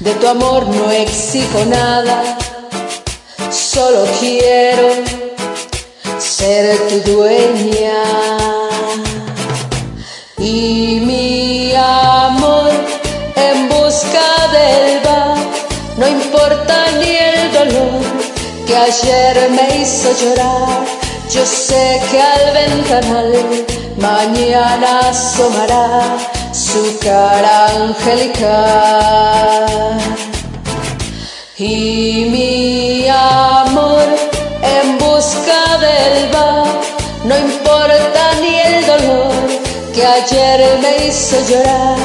De tu amor no exijo nada, solo quiero ser tu dueña. Y que ayer me hizo llorar. Yo sé que al ventanal mañana asomará su cara angelical. Y mi amor en busca del bar, no importa ni el dolor que ayer me hizo llorar.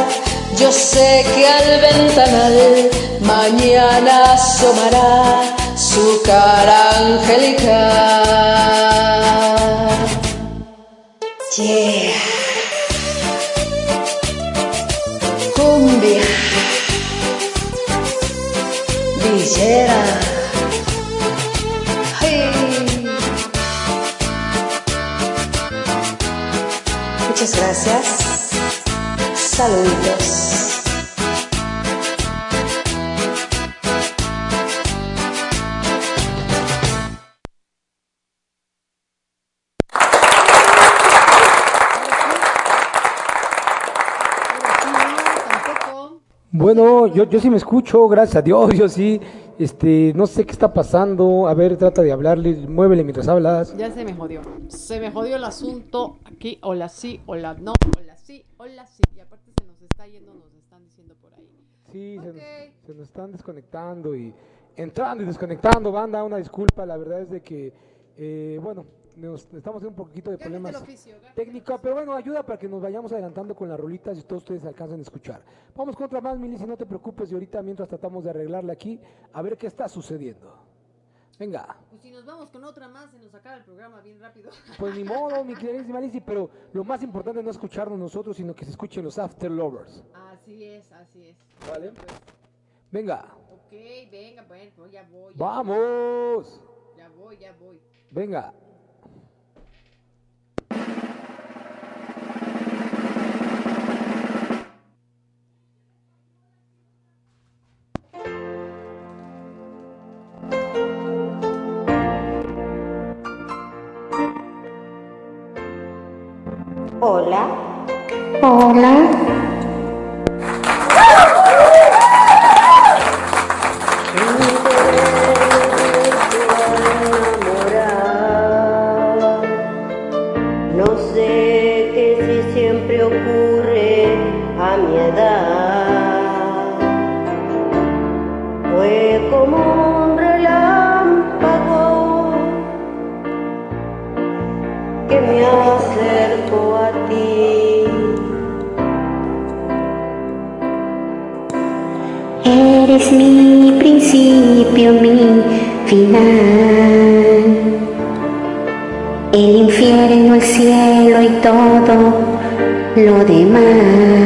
Yo sé que al ventanal mañana asomará su cara angelical. Yeah. Cumbia. Villera. Hey. Muchas gracias. Saluditos. Yo, yo sí me escucho, gracias a Dios, yo sí. Este, no sé qué está pasando. A ver, trata de hablarle, muévele mientras hablas. Ya se me jodió. Se me jodió el asunto aquí. Hola sí, hola no, hola sí, hola sí. Y aparte se nos está yendo, nos están diciendo por ahí. Sí, se, nos, se nos están desconectando y entrando y desconectando. Banda, una disculpa. La verdad es de que, eh, bueno, nos estamos haciendo un poquito de problemas técnicos, pero bueno, ayuda para que nos vayamos adelantando con las rolitas y todos ustedes alcancen a escuchar. Vamos con otra más, Mili, si no te preocupes, y ahorita mientras tratamos de arreglarle aquí, a ver qué está sucediendo. Venga. Pues si nos vamos con otra más, se nos acaba el programa bien rápido. Pues ni modo, mi queridísima Lizzy, pero lo más importante no es escucharnos nosotros, sino que se escuchen los After Lovers. Así es, así es. ¿Vale? Venga. Ok, venga, bueno, pues ya voy. ya ¡Vamos! voy, Ya voy, ya voy. Venga. Hola. Hola. Final. El infierno, el cielo y todo lo demás.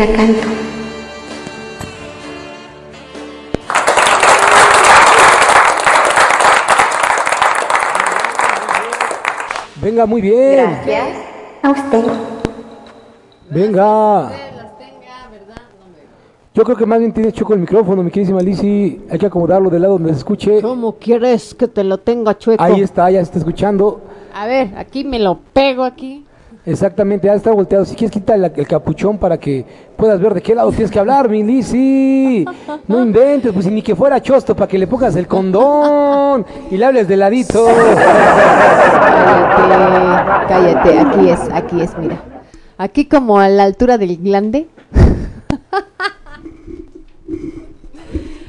La canto. Venga, muy bien. A usted. Venga. Yo creo que más bien tiene choco el micrófono, mi queridísima Lizzy. Hay que acomodarlo del lado donde se escuche. ¿Cómo quieres que te lo tenga chueco? Ahí está, ya se está escuchando. A ver, aquí me lo pego aquí. Exactamente, ya está volteado. Si quieres, quita el, capuchón para que puedas ver de qué lado tienes que hablar, mi Lizzy. No inventes, pues ni que fuera chosto para que le pongas el condón y le hables de ladito. Cállate, cállate, aquí es, aquí es, mira. Aquí como a la altura del glande.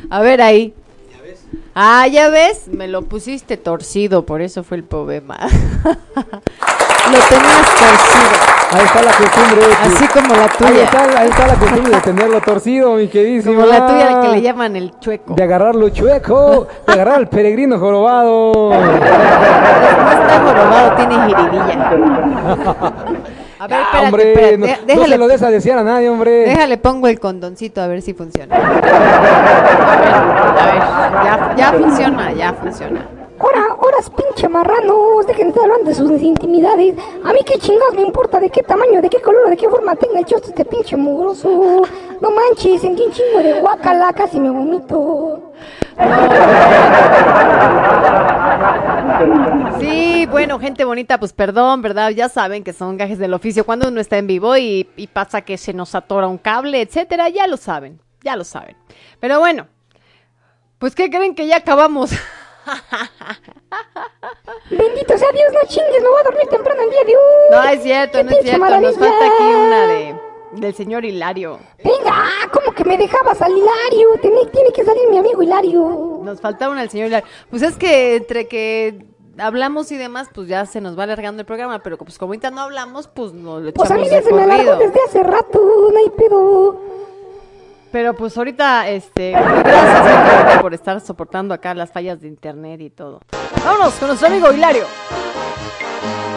A ver ahí. Ah, ya ves, me lo pusiste torcido, por eso fue el problema. Lo tenías torcido. Ahí está la costumbre. que- Así como la tuya. Ahí está, ahí está la costumbre de tenerlo torcido, mi queridísimo. Como la tuya, al que le llaman el chueco. De agarrarlo chueco, de agarrar al peregrino jorobado. No está jorobado, tiene jiridilla. A ver, espérate, hombre, espérate, no, de- se lo des a desear a nadie, hombre. déjale, pongo el condoncito a ver si funciona. A ver, a ver, ya, ya funciona, ya funciona. Ahora es pinche marranos, dejen de hablando de sus intimidades. A mí qué chingados me importa de qué tamaño, de qué color, de qué forma tenga el chosto este pinche mugroso. No manches, sentí un chingo de guacala, casi me vomito. Sí, bueno, gente bonita, pues perdón, ¿verdad? Ya saben que son gajes del oficio cuando uno está en vivo y, y pasa que se nos atora un cable, etcétera, ya lo saben, ya lo saben. Pero bueno, pues ¿qué creen que ya acabamos? Bendito sea Dios, no chingues, me voy a dormir temprano el día de hoy. No es cierto, no es cierto, nos falta aquí una de del señor Hilario. Venga, ¿cómo que me dejabas al Hilario? Tiene, tiene que salir mi amigo Hilario. Nos falta una del señor Hilario. Pues es que entre que hablamos y demás, pues ya se nos va alargando el programa, pero pues como ahorita no hablamos, pues no lo Pues a mí ya se me alargó desde hace rato, no hay pedo. Pero pues ahorita, este, gracias por estar soportando acá las fallas de internet y todo. Vámonos con nuestro amigo Hilario.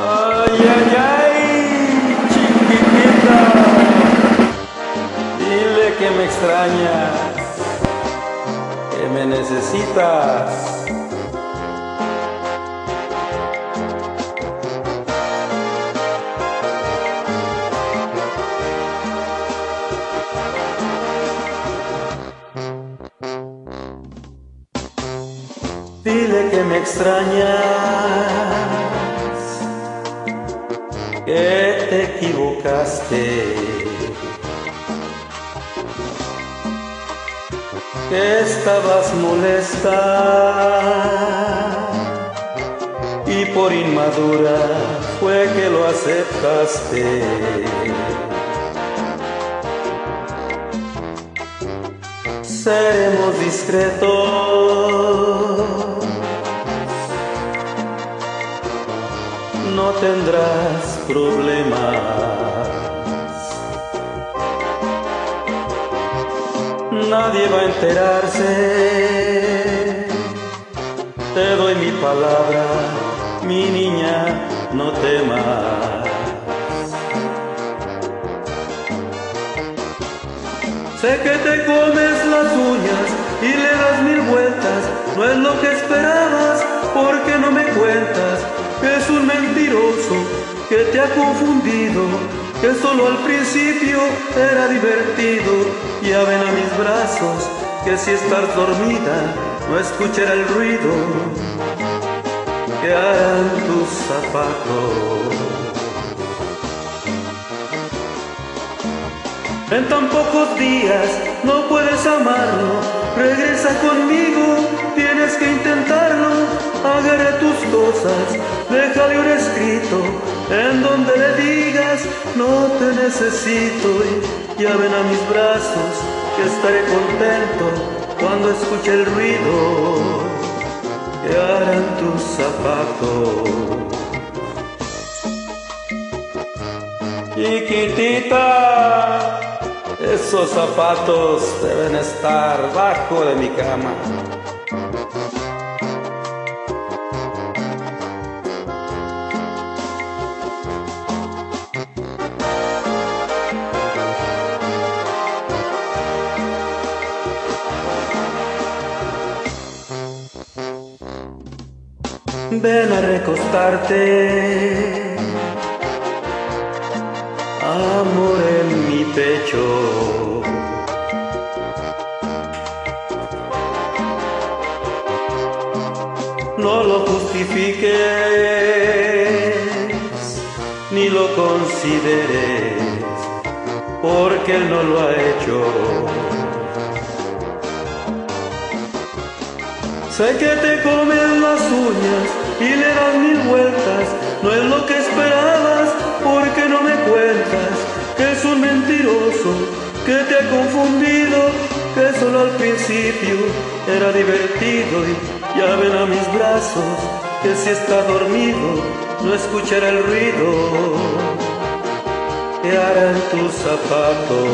Ay, ay, ay, chiquitita. Dile que me extrañas, que me necesitas. Dile que me extrañas, que te equivocaste, que estabas molesta y por inmadura fue que lo aceptaste. Seremos discretos, no tendrás problemas. Nadie va a enterarse, te doy mi palabra, mi niña, no temas. Sé que te comes las uñas y le das mil vueltas, no es lo que esperabas, porque no me cuentas es un mentiroso que te ha confundido, que solo al principio era divertido. Ya ven a mis brazos que si estás dormida no escuchará el ruido que harán tus zapatos. En tan pocos días no puedes amarlo, regresa conmigo, tienes que intentarlo, agarra tus cosas, déjale un escrito en donde le digas, no te necesito y ya ven a mis brazos que estaré contento cuando escuche el ruido que harán tus zapatos. Chiquitita, esos zapatos deben estar bajo de mi cama. Amor en mi pecho. No lo justifiques ni lo consideres, porque no lo ha hecho. Sé que te comen las uñas y le das mil vueltas, no es lo que esperabas, porque no me cuentas que es un mentiroso, que te ha confundido, que solo al principio era divertido y ya ven a mis brazos, que si está dormido no escuchará el ruido que harán tus zapatos.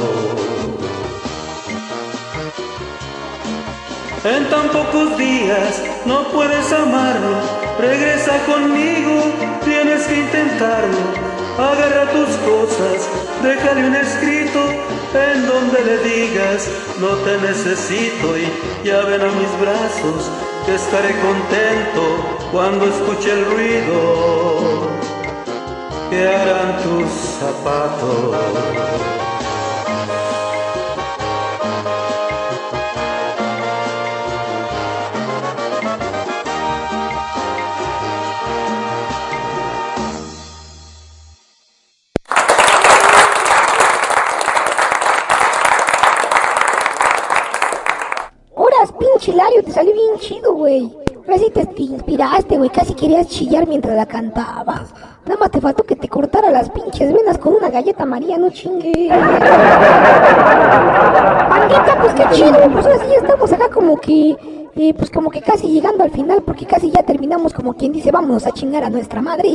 En tan pocos días no puedes amarlo, regresa conmigo, tienes que intentarlo. Agarra tus cosas, déjale un escrito en donde le digas, no te necesito y ya ven a mis brazos que estaré contento cuando escuche el ruido que harán tus zapatos. Te, te inspiraste, güey. Casi querías chillar mientras la cantabas. Nada más te faltó que te cortara las pinches venas con una galleta María, no chingue. Pandita, pues qué chido. Pues ahora sí ya estamos acá como que, eh, pues como que casi llegando al final, porque casi ya terminamos como quien dice, vámonos a chingar a nuestra madre.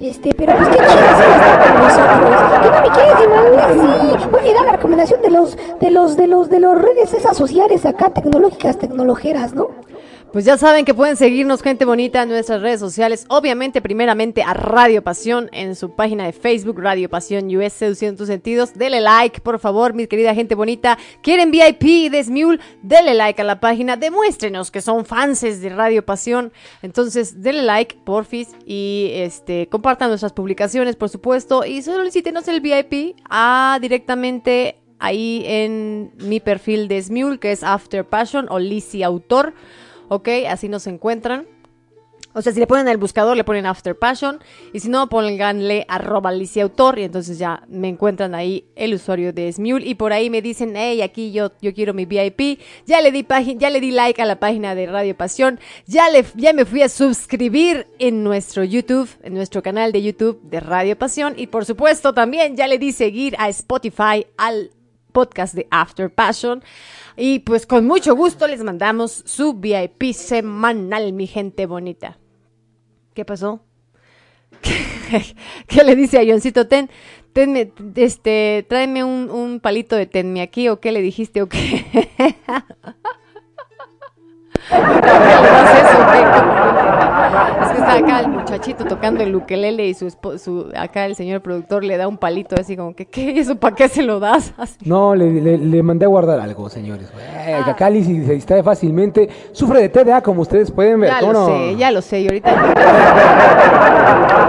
Este, pero pues qué chido estar con nosotros. Que no me quieres, Emanuel, sí. Voy a dar la recomendación de los, de los, de los, de los redes esas sociales acá, tecnológicas, tecnologeras, ¿no? Pues ya saben que pueden seguirnos, gente bonita, en nuestras redes sociales. Obviamente, primeramente a Radio Pasión en su página de Facebook, Radio Pasión US, seduciendo tus sentidos. Dele like, por favor, mi querida gente bonita. ¿Quieren VIP de Smule? Dele like a la página. Demuéstrenos que son fans de Radio Pasión. Entonces, dele like, porfis, y este, compartan nuestras publicaciones, por supuesto. Y solicítenos el VIP a directamente ahí en mi perfil de Smule, que es After Passion o Lizzy Autor. ¿Ok? Así nos encuentran. O sea, si le ponen el buscador, le ponen After Passion. Y si no, pónganle arroba Alicia. Y entonces ya me encuentran ahí el usuario de Smule. Y por ahí me dicen, hey, aquí yo, yo quiero mi VIP. Ya le di ya le di like a la página de Radio Pasión. Ya, le, ya me fui a suscribir en nuestro YouTube, en nuestro canal de YouTube de Radio Pasión. Y por supuesto, también ya le di seguir a Spotify, al podcast de After Passion. Y pues con mucho gusto les mandamos su VIP semanal, mi gente bonita. ¿Qué pasó? ¿Qué le dice a Johncito? Ten, tenme, este, tráeme un, un palito de tenme aquí, o qué le dijiste, o qué. ¿No es que está acá el muchachito tocando el ukelele y su, su acá el señor productor le da un palito así como que, ¿qué? ¿Eso para qué se lo das? Así. No, le, le- le mandé a guardar algo, señores. Eh, Acá Lizzy se distrae fácilmente. Sufre de TDA, como ustedes pueden ver. Ya ¿cómo lo no? sé, ya lo sé. Y ahorita.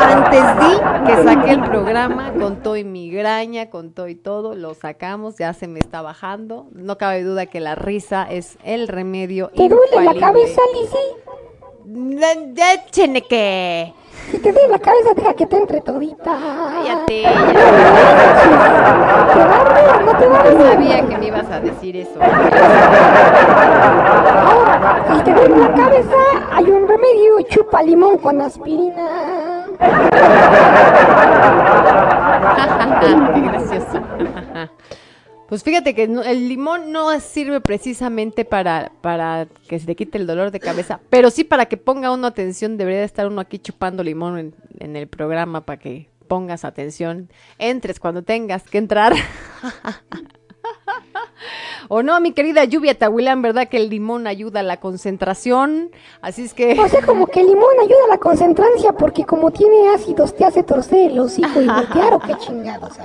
Antes di que saqué el programa con todo y migraña, con todo y todo. Lo sacamos, ya se me está bajando. No cabe duda que la risa es el remedio. ¿Te duele la infalible. cabeza, Lizzy? Ya, cheneque. Si te duele la cabeza, deja que te entre todita. Cállate. ¿Te va? ¿No te va Yo sabía que me ibas a decir eso. Ahora, si te duele la cabeza, hay un remedio, chupa limón con aspirina. Qué gracioso. Pues fíjate que no- el limón no sirve precisamente para, para que se te quite el dolor de cabeza, pero sí para que ponga uno atención. Debería de estar uno aquí chupando limón en, en el programa para que pongas atención. Entres cuando tengas que entrar. O no, mi querida Lluvia Tahuilán, ¿verdad que el limón ayuda a la concentración? Así es que... O sea, como que el limón ayuda a la concentrancia porque como tiene ácidos te hace torcer el hocico y voltear o qué chingados.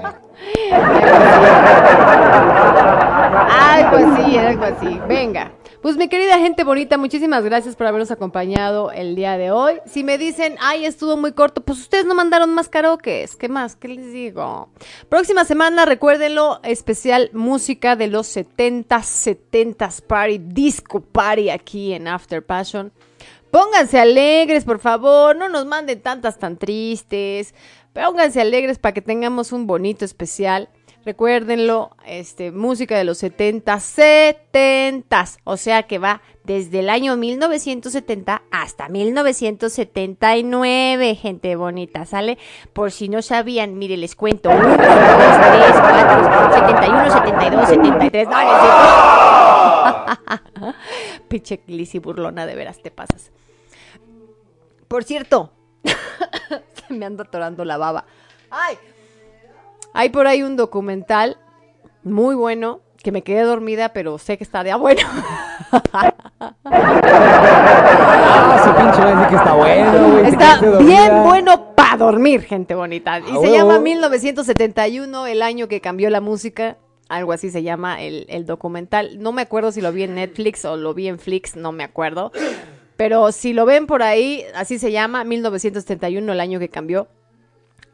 Algo así, algo así. Venga. Pues mi querida gente bonita, muchísimas gracias por habernos acompañado el día de hoy. Si me dicen, ay, estuvo muy corto, pues ustedes no mandaron más karaokes. ¿Qué más? ¿Qué les digo? Próxima semana, recuérdenlo, especial música de los 70s, 70s Party, Disco Party aquí en After Passion. Pónganse alegres, por favor, no nos manden tantas tan tristes. Pónganse alegres para que tengamos un bonito especial. Recuérdenlo, este, música de los 70, 70, o sea que va desde el año 1970 hasta 1979, gente bonita, ¿sale? Por si no sabían, mire, les cuento, 1, 2, 3, 4, 71, 72, 73, no, no. Pinche Lizzy burlona, de veras te pasas. Por cierto, se me anda atorando la baba. ¡Ay! Hay por ahí un documental muy bueno que me quedé dormida, pero sé que está de bueno. Ah, ese pinche va a decir que está bueno, güey. Está bien bueno para dormir, gente bonita. Y Ah, se llama 1971, el año que cambió la música. Algo así se llama el, el documental. No me acuerdo si lo vi en Netflix o lo vi en Flix, no me acuerdo. Pero si lo ven por ahí, así se llama, 1971, el año que cambió.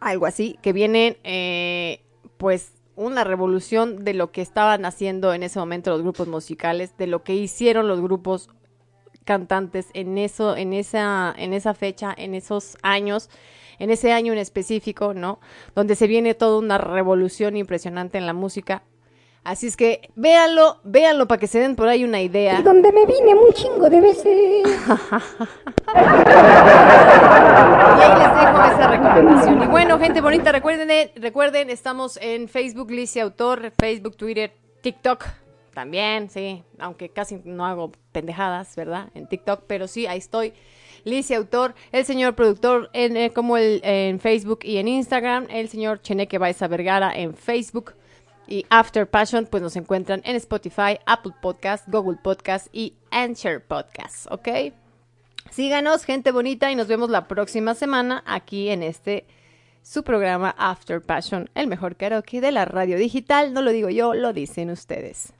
Algo así, que viene, eh, pues, una revolución de lo que estaban haciendo en ese momento los grupos musicales, de lo que hicieron los grupos cantantes en eso, en esa, en esa fecha, en esos años, en ese año en específico, ¿no? Donde se viene toda una revolución impresionante en la música. Así es que véanlo, véanlo para que se den por ahí una idea. Y donde me vine un chingo de veces. Y ahí les dejo esa recomendación. Y bueno, gente bonita, recuerden, eh, recuerden, estamos en Facebook, Licia Autor, Facebook, Twitter, TikTok. También, sí, aunque casi no hago pendejadas, ¿verdad? En TikTok, pero sí, ahí estoy. Licia Autor, el señor productor en, eh, como el, en Facebook y en Instagram, el señor Cheneque Baiza Vergara en Facebook. Y After Passion, pues nos encuentran en Spotify, Apple Podcast, Google Podcast y Anchor Podcast, ¿ok? Síganos, gente bonita, y nos vemos la próxima semana aquí en este su programa After Passion, el mejor karaoke de la radio digital. No lo digo yo, lo dicen ustedes.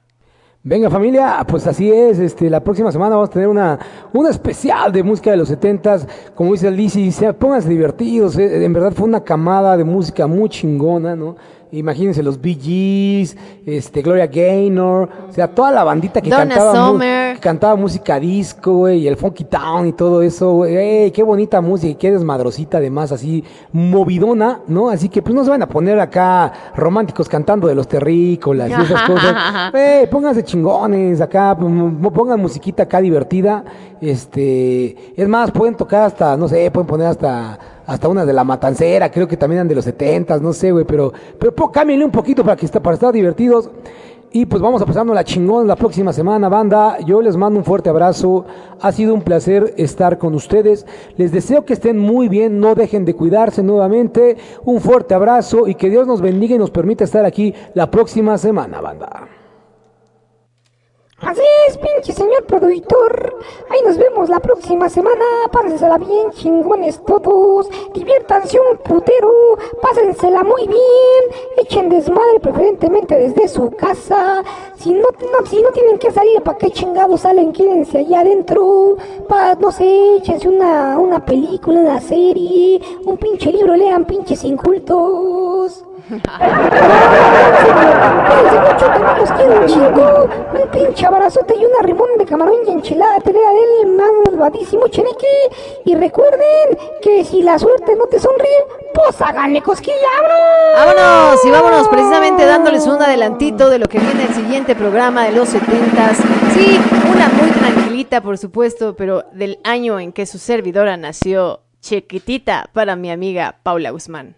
Venga familia, pues así es, este, la próxima semana vamos a tener una, una especial de música de los setentas, como dice Lizzy, se- pónganse divertidos, eh, en verdad fue una camada de música muy chingona, ¿no? Imagínense los Bee Gees, este, Gloria Gaynor, o sea, toda la bandita que Donna cantaba, Summer. Cantaba música disco, güey, y el funky town y todo eso, güey. Ey, qué bonita música y qué desmadrosita además, así movidona, ¿no? Así que pues no se van a poner acá románticos cantando de los terrícolas y esas cosas. Pónganse chingones acá, pongan musiquita acá divertida. Este, es más, pueden tocar hasta, no sé, pueden poner hasta hasta una de la matancera, creo que también eran de los setentas, no sé, güey, pero, pero po- cámbienle un poquito para que está, para estar divertidos. Y pues vamos a pasarnos la chingón la próxima semana, banda. Yo les mando un fuerte abrazo. Ha sido un placer estar con ustedes. Les deseo que estén muy bien. No dejen de cuidarse nuevamente. Un fuerte abrazo y que Dios nos bendiga y nos permita estar aquí la próxima semana, banda. Así es, pinche señor productor. Ahí nos vemos la próxima semana. Pásensela bien, chingones todos. Diviértanse un putero. Pásensela muy bien. Echen desmadre, preferentemente desde su casa. Si no, no- si no tienen que salir, ¿para qué chingados salen? Quédense allá adentro. Pa, no sé, échense una, una película, una serie. Un pinche libro, lean pinches incultos. Cuídense mucho, los quiero un chingo. Un pinche abrazote y una rimón de camarón y enchilada pelea del malvadísimo Cheneque. Y recuerden que si la suerte no te sonríe, pues háganle cosquilla, vámonos. Vámonos y vámonos precisamente dándoles un adelantito de lo que viene el siguiente programa de los setentas. Sí, una muy tranquilita, por supuesto, pero del año en que su servidora nació, chiquitita para mi amiga Paula Guzmán.